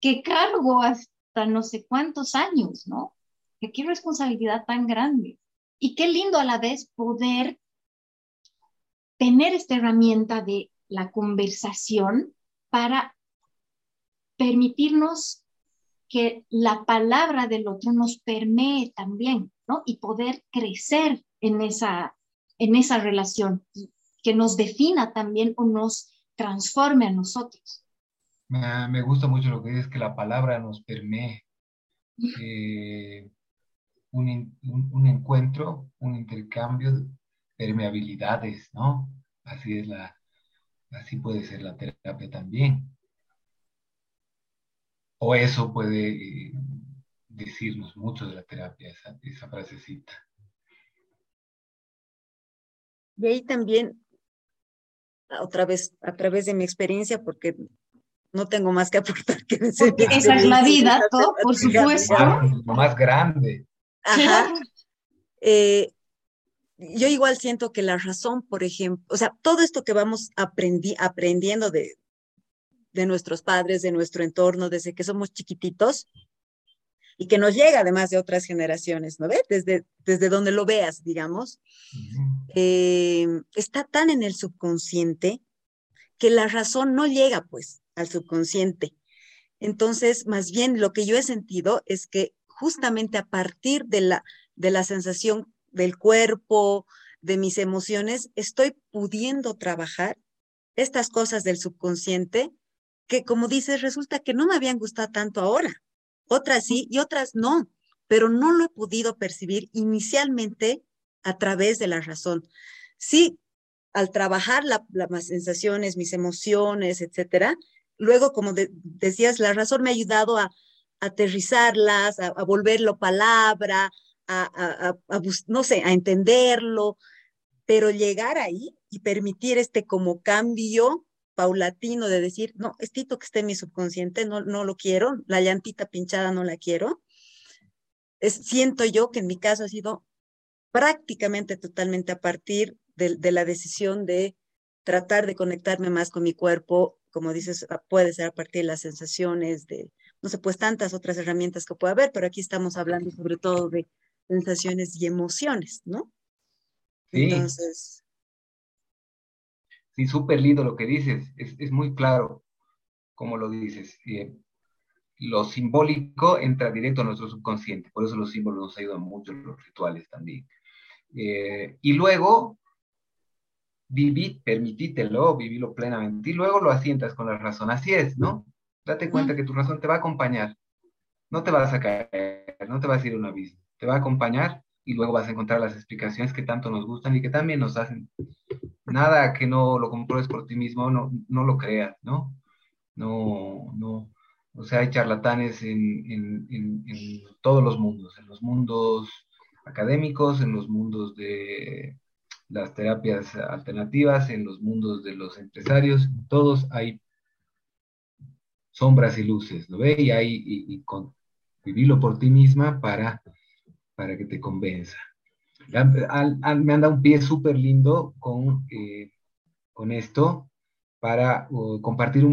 que cargo hasta no sé cuántos años, ¿no? Que qué responsabilidad tan grande. Y qué lindo a la vez poder tener esta herramienta de la conversación para permitirnos que la palabra del otro nos permee también, ¿no? Y poder crecer en esa, en esa relación, que nos defina también o nos transforme a nosotros. Me, gusta mucho lo que dices, que la palabra nos permee. un, un, encuentro, un intercambio de permeabilidades, ¿no? Así es la, así puede ser la terapia también. O eso puede eh, decirnos mucho de la terapia, esa, esa frasecita. Y ahí también, otra vez, a través de mi experiencia, porque no tengo más que [LAUGHS] aportar que decir. esa es la vida, todo, por supuesto. Lo más grande. Ajá. Eh, yo igual siento que la razón, por ejemplo, o sea, todo esto que vamos aprendiendo de, de nuestros padres, de nuestro entorno, desde que somos chiquititos y que nos llega además de otras generaciones, ¿no ves? Desde, desde donde lo veas, digamos, eh, está tan en el subconsciente que la razón no llega pues al subconsciente. Entonces, más bien lo que yo he sentido es que justamente a partir de la, de la sensación del cuerpo, de mis emociones, estoy pudiendo trabajar estas cosas del subconsciente que como dices, resulta que no me habían gustado tanto ahora. Otras sí y otras no, pero no lo he podido percibir inicialmente a través de la razón. Sí, al trabajar las sensaciones, mis emociones, etcétera, luego, como decías, la razón me ha ayudado a, aterrizarlas, a, volverlo palabra, a, no sé, a entenderlo, pero llegar ahí y permitir este como cambio paulatino de decir, no, estito que esté en mi subconsciente, no, no lo quiero, la llantita pinchada no la quiero. Es, siento yo que en mi caso ha sido prácticamente totalmente a partir de, de, la decisión de tratar de conectarme más con mi cuerpo, como dices, puede ser a partir de las sensaciones, de, no sé, pues tantas otras herramientas que puede haber, pero aquí estamos hablando sobre todo de sensaciones y emociones, ¿no? Sí. Entonces, Sí, súper lindo lo que dices, es, muy claro como lo dices. Eh, lo simbólico entra directo a nuestro subconsciente, por eso los símbolos nos ayudan mucho, los rituales también. Eh, y luego, viví, permitítelo, vivilo plenamente, y luego lo asientas con la razón. Así es, ¿no? Date cuenta que tu razón te va a acompañar, no te vas a caer, no te vas a ir a un abismo, te va a acompañar y luego vas a encontrar las explicaciones que tanto nos gustan y que también nos hacen nada que no lo compruebes por ti mismo, no, no lo creas, ¿no? No, no. O sea, hay charlatanes en, todos los mundos, en los mundos académicos, en los mundos de las terapias alternativas, en los mundos de los empresarios, todos hay sombras y luces, ¿lo ve? Y hay, y, con, vivirlo por ti misma para, para que te convenza me han dado un pie súper lindo con, eh, con esto para uh, compartir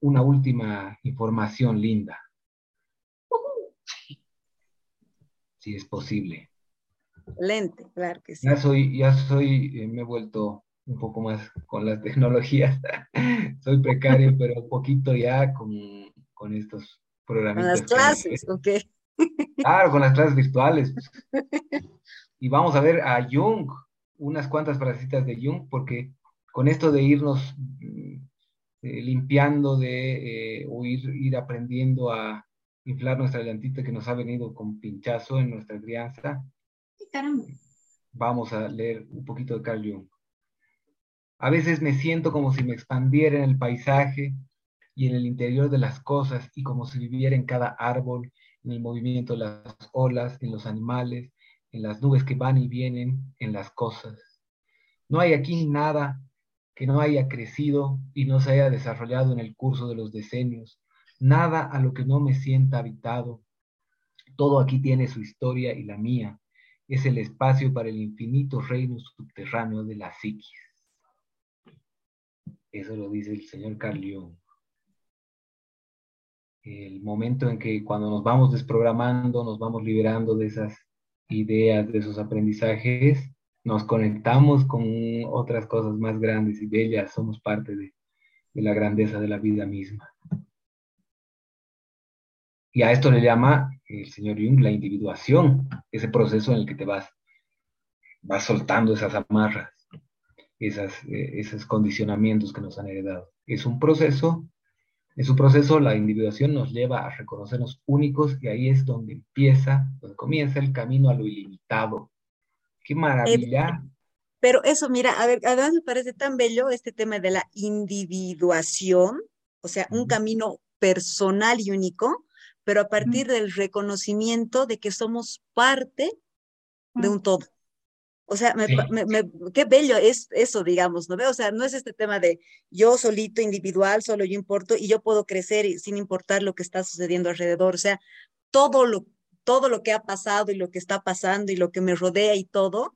una última información linda. Si es posible. Lente, claro que sí. Ya soy, ya soy, eh, me he vuelto un poco más con las [LAUGHS] tecnologías. soy precario, pero un poquito ya con, con estos programas. Con las clases, ok. Claro, con las clases virtuales. [LAUGHS] Y vamos a ver a Jung, unas cuantas frasecitas de Jung, porque con esto de irnos mm, eh, limpiando de, eh, o ir, aprendiendo a inflar nuestra llantita que nos ha venido con pinchazo en nuestra crianza, vamos a leer un poquito de Carl Jung. A veces me siento como si me expandiera en el paisaje y en el interior de las cosas y como si viviera en cada árbol, en el movimiento de las olas, en los animales, en las nubes que van y vienen, en las cosas. No hay aquí nada que no haya crecido y no se haya desarrollado en el curso de los decenios, nada a lo que no me sienta habitado. Todo aquí tiene su historia y la mía. Es el espacio para el infinito reino subterráneo de la psiquis. Eso lo dice el señor Carl El momento en que cuando nos vamos desprogramando, nos vamos liberando de esas ideas, de esos aprendizajes, nos conectamos con otras cosas más grandes y bellas, somos parte de, la grandeza de la vida misma. Y a esto le llama el señor Jung la individuación, ese proceso en el que te vas, vas soltando esas amarras esas, eh, esos condicionamientos que nos han heredado. Es un proceso, en su proceso la individuación nos lleva a reconocernos únicos y ahí es donde empieza, donde comienza el camino a lo ilimitado. ¡Qué maravilla! pero eso, mira, a ver, además me parece tan bello este tema de la individuación, o sea, un camino personal y único, pero a partir del reconocimiento de que somos parte de un todo. O sea, me, qué bello es eso, digamos, ¿no veo? O sea, no es este tema de yo solito, individual, solo yo importo y yo puedo crecer sin importar lo que está sucediendo alrededor. O sea, todo lo, todo lo que ha pasado y lo que está pasando y lo que me rodea y todo,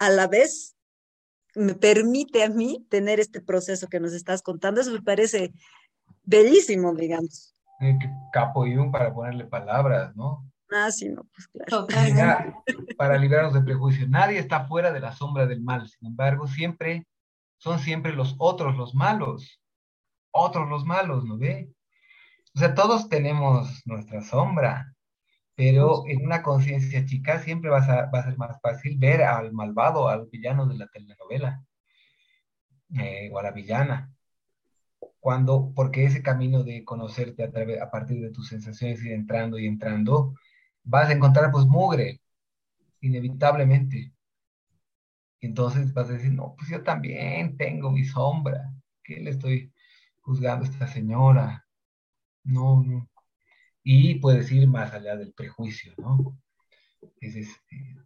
a la vez me permite a mí tener este proceso que nos estás contando. Eso me parece bellísimo, digamos. capo y un para ponerle palabras, ¿no? Ah, sí, no, pues claro. para librarnos de prejuicio. Nadie está fuera de la sombra del mal. Sin embargo, siempre son siempre los otros los malos. Otros los malos, ¿no ve? O sea, todos tenemos nuestra sombra, pero en una conciencia chica siempre va a, ser más fácil ver al malvado, al villano de la telenovela, eh, o a la villana. Cuando, porque ese camino de conocerte a, través, a partir de tus sensaciones, ir entrando y entrando, vas a encontrar pues mugre, inevitablemente. Entonces vas a decir, no, pues yo también tengo mi sombra. ¿Qué le estoy juzgando a esta señora? No, no. Y puedes ir más allá del prejuicio, ¿no? Es este,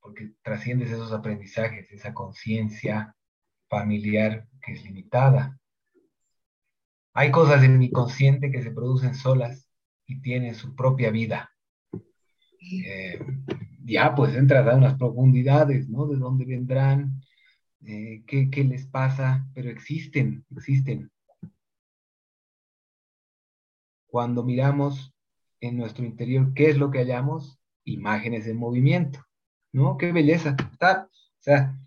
porque trasciendes esos aprendizajes, esa conciencia familiar que es limitada. Hay cosas en mi consciente que se producen solas y tienen su propia vida. Eh, ya pues entras a unas profundidades, ¿no? De dónde vendrán, eh, qué, qué les pasa, pero existen, existen. Cuando miramos en nuestro interior, ¿qué es lo que hallamos? Imágenes en movimiento, ¿no? Qué belleza. Está, o sea,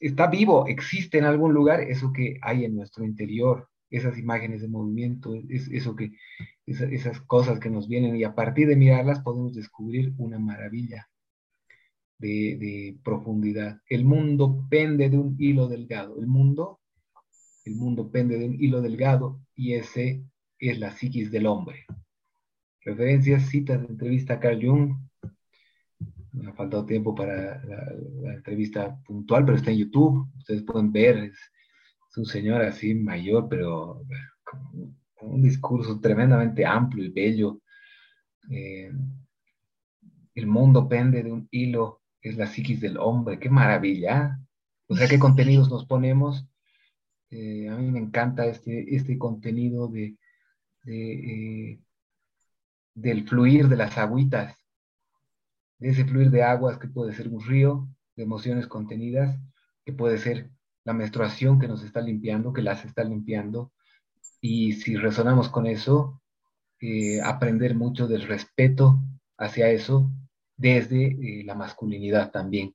está vivo, existe en algún lugar eso que hay en nuestro interior, esas imágenes de movimiento, es, eso que, esas cosas que nos vienen y a partir de mirarlas podemos descubrir una maravilla de, de, profundidad. El mundo pende de un hilo delgado, el mundo, el mundo pende de un hilo delgado y ese es la psiquis del hombre. Referencias, citas de entrevista a Carl Jung. Me ha faltado tiempo para la, entrevista puntual, pero está en YouTube. Ustedes pueden ver, es un señor así mayor, pero con, un discurso tremendamente amplio y bello. Eh, el mundo pende de un hilo, es la psiquis del hombre, qué maravilla. O sea, qué contenidos nos ponemos. Eh, a mí me encanta este, este contenido de, eh, del fluir de las agüitas, de ese fluir de aguas que puede ser un río, de emociones contenidas, que puede ser la menstruación que nos está limpiando, que las está limpiando. Y si resonamos con eso, eh, aprender mucho del respeto hacia eso desde eh, la masculinidad también.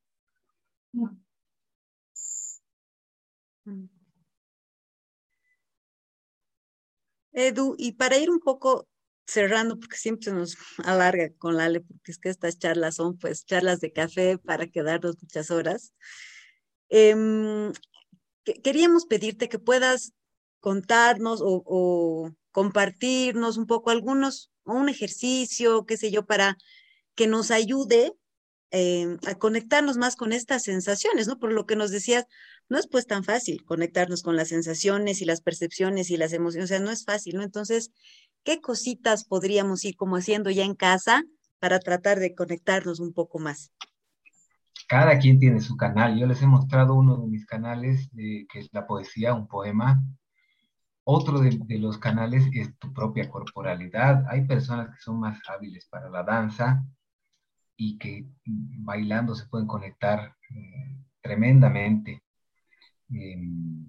Edu, y para ir un poco cerrando, porque siempre se nos alarga con Lale, porque es que estas charlas son pues charlas de café para quedarnos muchas horas. Em, queríamos pedirte que puedas contarnos o, compartirnos un poco algunos, un ejercicio, qué sé yo, para que nos ayude em, a conectarnos más con estas sensaciones, ¿no? Por lo que nos decías, no es pues tan fácil conectarnos con las sensaciones y las percepciones y las emociones, o sea, no es fácil, ¿no? Entonces, ¿qué cositas podríamos ir como haciendo ya en casa para tratar de conectarnos un poco más? Cada quien tiene su canal. Yo les he mostrado uno de mis canales, que es la poesía, un poema. Otro de, los canales es tu propia corporalidad. Hay personas que son más hábiles para la danza y que bailando se pueden conectar eh, tremendamente em,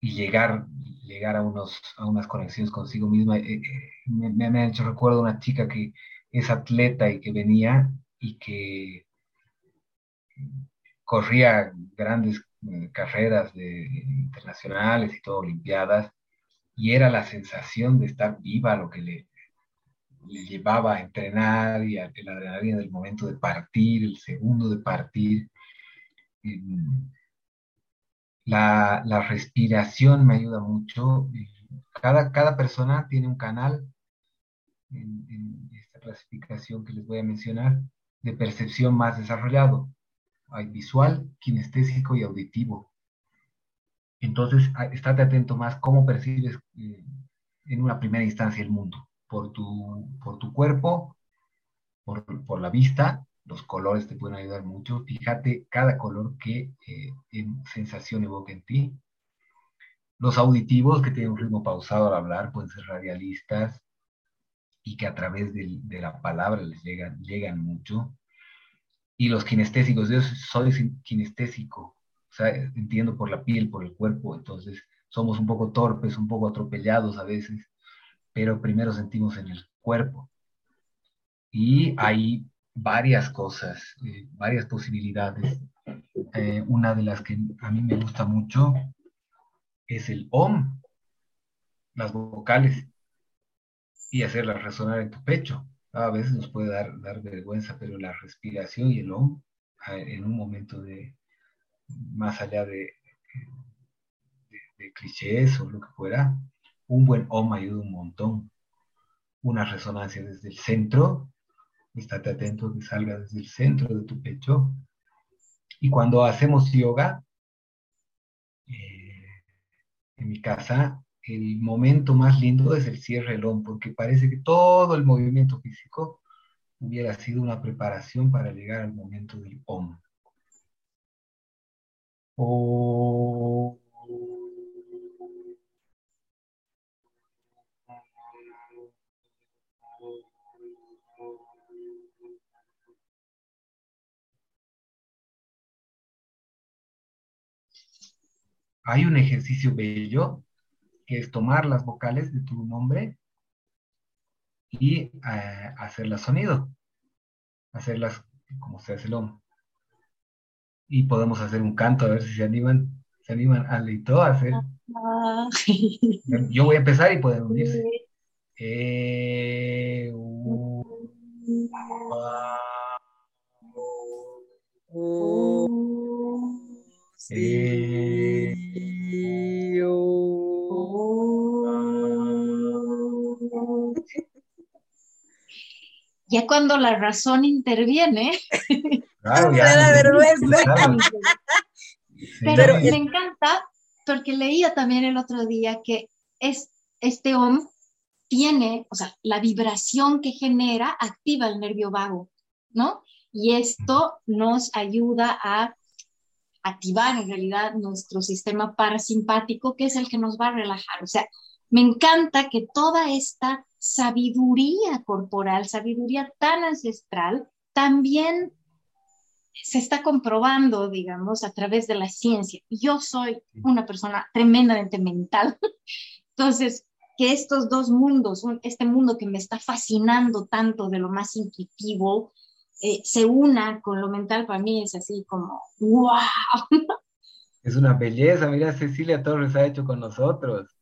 y llegar, llegar a, unos, a unas conexiones consigo misma. Eh, eh, me, me, ha hecho recuerdo una chica que es atleta y que venía y que corría grandes eh, carreras de, internacionales y todo, olimpiadas, y era la sensación de estar viva lo que le, le llevaba a entrenar y a, la adrenalina del momento de partir, el segundo de partir. La, respiración me ayuda mucho. Cada, cada persona tiene un canal en esta clasificación que les voy a mencionar de percepción más desarrollado visual, kinestésico y auditivo. Entonces, estate atento más cómo percibes eh, en una primera instancia el mundo, por tu, por tu cuerpo, por, por, la vista, los colores te pueden ayudar mucho. Fíjate cada color que eh, en sensación evoca en ti. Los auditivos que tienen un ritmo pausado al hablar pueden ser radialistas y que a través de, de la palabra les llegan, llegan mucho y los kinestésicos, yo soy kinestésico, o sea, entiendo por la piel, por el cuerpo, entonces somos un poco torpes, un poco atropellados a veces, pero primero sentimos en el cuerpo. Y hay varias cosas, eh, varias posibilidades. Eh, una de las que a mí me gusta mucho es el OM, las vocales, y hacerlas resonar en tu pecho a veces nos puede dar, dar vergüenza, pero la respiración y el OM, en un momento de, más allá de, de, clichés o lo que fuera, un buen OM ayuda un montón. Una resonancia desde el centro, estate atento que salga desde el centro de tu pecho. Y cuando hacemos yoga, eh, en mi casa, el momento más lindo es el cierre del OM, porque parece que todo el movimiento físico hubiera sido una preparación para llegar al momento del OM. Hay un ejercicio bello que es tomar las vocales de tu nombre y eh, hacerlas sonido, hacerlas como se hace el hombre. Y podemos hacer un canto, a ver si se animan, se animan a a hacer. Yo voy a empezar y pueden unirse. Eh, Ya cuando la razón interviene, [LAUGHS] claro, ya, vergüenza. [LAUGHS] Pero me encanta porque leía también el otro día que es, este OM tiene, o sea, la vibración que genera activa el nervio vago, ¿no? Y esto nos ayuda a activar en realidad nuestro sistema parasimpático, que es el que nos va a relajar. O sea, me encanta que toda esta sabiduría corporal, sabiduría tan ancestral, también se está comprobando, digamos, a través de la ciencia. Yo soy una persona tremendamente mental. [LAUGHS] Entonces, que estos dos mundos, este mundo que me está fascinando tanto de lo más intuitivo, eh, se una con lo mental, para mí es así como, wow. [LAUGHS] Es una belleza, mira, Cecilia Torres ha hecho con nosotros.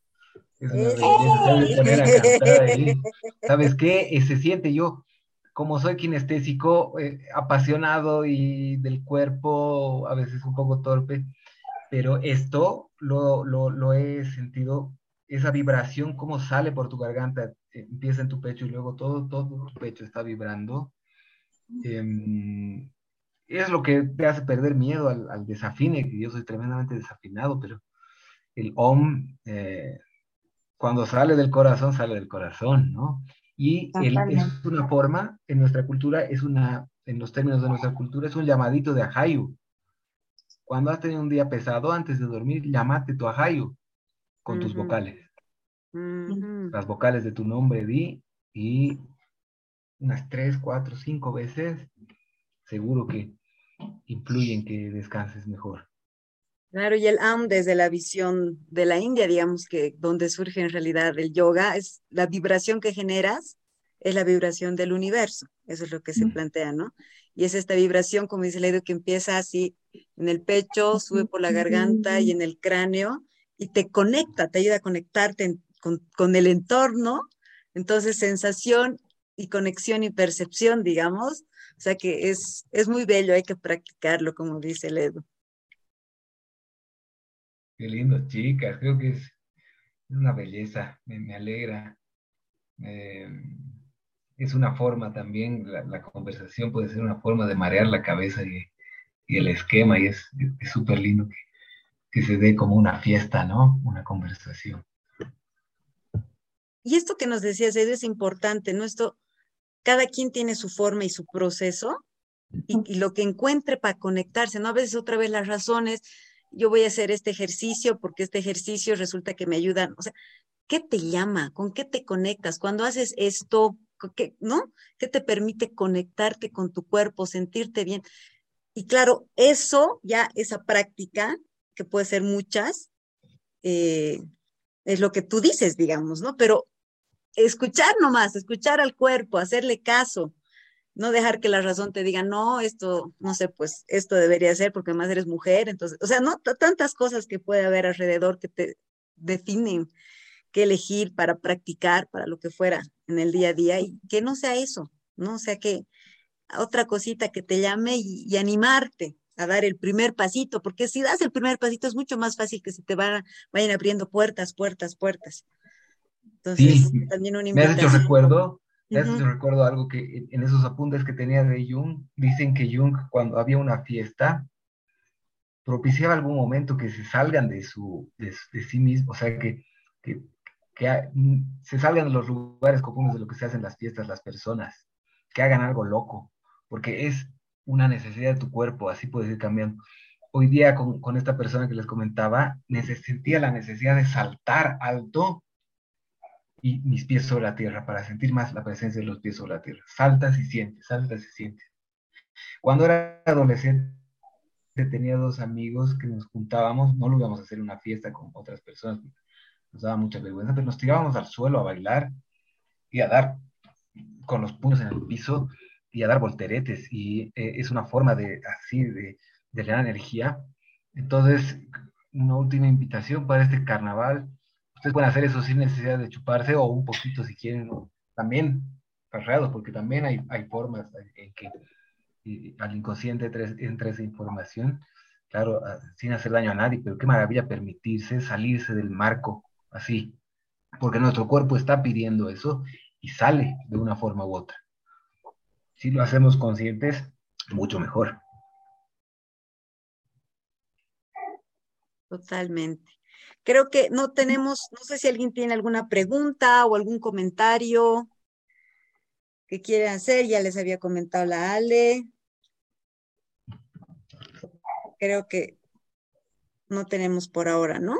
Es una belleza, poner a cantar ahí. [LAUGHS] ¿Sabes qué? Se siente yo, como soy kinestésico, eh, apasionado y del cuerpo, a veces un poco torpe, pero esto lo, lo, lo he sentido, esa vibración, cómo sale por tu garganta, eh, empieza en tu pecho y luego todo, todo tu pecho está vibrando. Em, es lo que te hace perder miedo al, al, desafine, que yo soy tremendamente desafinado, pero el OM, eh, cuando sale del corazón, sale del corazón, ¿no? Y es una forma, en nuestra cultura, es una, en los términos de nuestra cultura, es un llamadito de ajayu. Cuando has tenido un día pesado, antes de dormir, llamate tu ajayu con tus vocales. Las vocales de tu nombre, di, y unas tres, cuatro, cinco veces, seguro que influyen que descanses mejor. Claro, y el AM desde la visión de la India, digamos que donde surge en realidad el yoga, es la vibración que generas, es la vibración del universo, eso es lo que se mm. plantea, ¿no? Y es esta vibración, como dice Leido, que empieza así en el pecho, sube por la garganta y en el cráneo, y te conecta, te ayuda a conectarte con, con el entorno, entonces sensación y conexión y percepción, digamos, o sea que es, es muy bello, hay que practicarlo, como dice Ledo. Qué lindo, chicas, creo que es una belleza, me, alegra. Eh, es una forma también, la, conversación puede ser una forma de marear la cabeza y, el esquema, y es súper lindo que, se dé como una fiesta, ¿no? Una conversación. Y esto que nos decías, Edu, es importante, ¿no? Esto, cada quien tiene su forma y su proceso, y, y, lo que encuentre para conectarse, ¿no? A veces otra vez las razones, yo voy a hacer este ejercicio porque este ejercicio resulta que me ayuda, o sea, ¿qué te llama? ¿Con qué te conectas? Cuando haces esto, ¿qué, ¿no? ¿Qué te permite conectarte con tu cuerpo, sentirte bien? Y claro, eso ya, esa práctica, que puede ser muchas, eh, es lo que tú dices, digamos, ¿no? Pero escuchar nomás, escuchar al cuerpo, hacerle caso, no dejar que la razón te diga, no, esto, no sé, pues esto debería ser porque además eres mujer, entonces, o sea, no, tantas cosas que puede haber alrededor que te definen qué elegir para practicar, para lo que fuera en el día a día, y que no sea eso, ¿no? O sea, que otra cosita que te llame y, animarte a dar el primer pasito, porque si das el primer pasito es mucho más fácil que se te van, vayan abriendo puertas, puertas, puertas. Entonces, también un invitación. Me has recuerdo recuerdo algo que en esos apuntes que tenía de Jung, dicen que Jung cuando había una fiesta, propiciaba algún momento que se salgan de, su, de, sí mismo, o sea, que, que, que, se salgan de los lugares comunes de lo que se hacen las fiestas, las personas, que hagan algo loco, porque es una necesidad de tu cuerpo, así puedes ir cambiando. Hoy día con, con esta persona que les comentaba, sentía la necesidad de saltar alto y mis pies sobre la tierra para sentir más la presencia de los pies sobre la tierra. Saltas y sientes, saltas y sientes. Cuando era adolescente tenía dos amigos que nos juntábamos, no lo íbamos a hacer una fiesta con otras personas, nos daba mucha vergüenza, pero nos tirábamos al suelo a bailar y a dar con los puños en el piso y a dar volteretes y eh, es una forma de así de, de energía. Entonces, una última invitación para este carnaval Ustedes pueden hacer eso sin necesidad de chuparse o un poquito si quieren, también parreados, porque también hay, hay formas en que al inconsciente entra esa información, claro, ah, sin hacer daño a nadie, pero qué maravilla permitirse salirse del marco así, porque nuestro cuerpo está pidiendo eso y sale de una forma u otra. Si lo hacemos conscientes, mucho mejor. Totalmente. Creo que no tenemos, no sé si alguien tiene alguna pregunta o algún comentario que quiere hacer. Ya les había comentado la Ale. Creo que no tenemos por ahora, ¿no?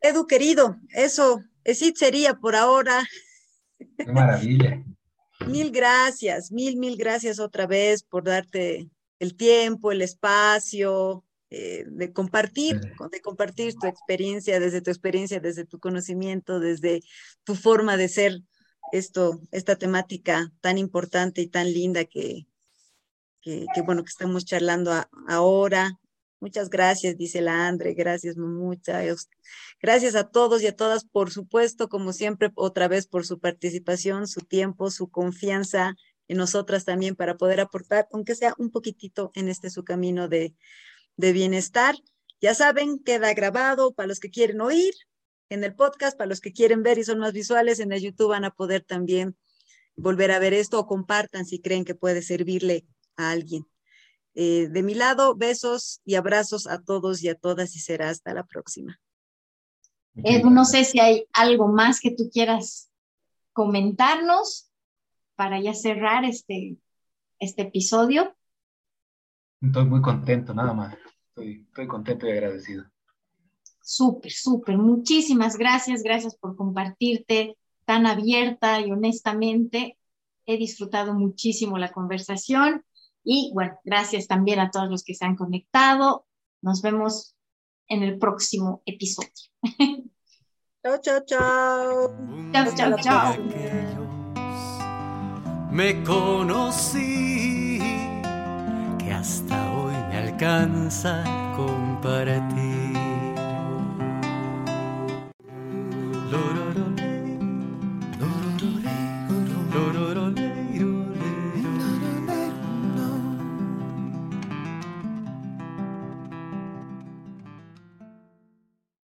Edu, querido, eso, sí sería por ahora. Qué maravilla. [LAUGHS] Mil gracias, mil, mil gracias otra vez por darte el tiempo, el espacio, eh, de compartir, de compartir tu experiencia, desde tu experiencia, desde tu conocimiento, desde tu forma de ser esto, esta temática tan importante y tan linda que, que, bueno, que estamos charlando ahora. Muchas gracias, dice la Andre, gracias muchas. Gracias a todos y a todas, por supuesto, como siempre, otra vez por su participación, su tiempo, su confianza en nosotras también para poder aportar, aunque sea un poquitito en este su camino de, de bienestar. Ya saben, queda grabado para los que quieren oír en el podcast, para los que quieren ver y son más visuales, en el YouTube van a poder también volver a ver esto o compartan si creen que puede servirle a alguien. Eh, de mi lado, besos y abrazos a todos y a todas y será hasta la próxima. Edu, no sé si hay algo más que tú quieras comentarnos para ya cerrar este, este episodio. Estoy muy contento, nada más. Estoy, contento y agradecido. Súper, súper. Muchísimas gracias. Gracias por compartirte tan abierta y honestamente. He disfrutado muchísimo la conversación y bueno, gracias también a todos los que se han conectado. Nos vemos en el próximo episodio. Chao, chao, chao. Chao, chao, chao. Me conocí hasta hoy me alcanza compartir.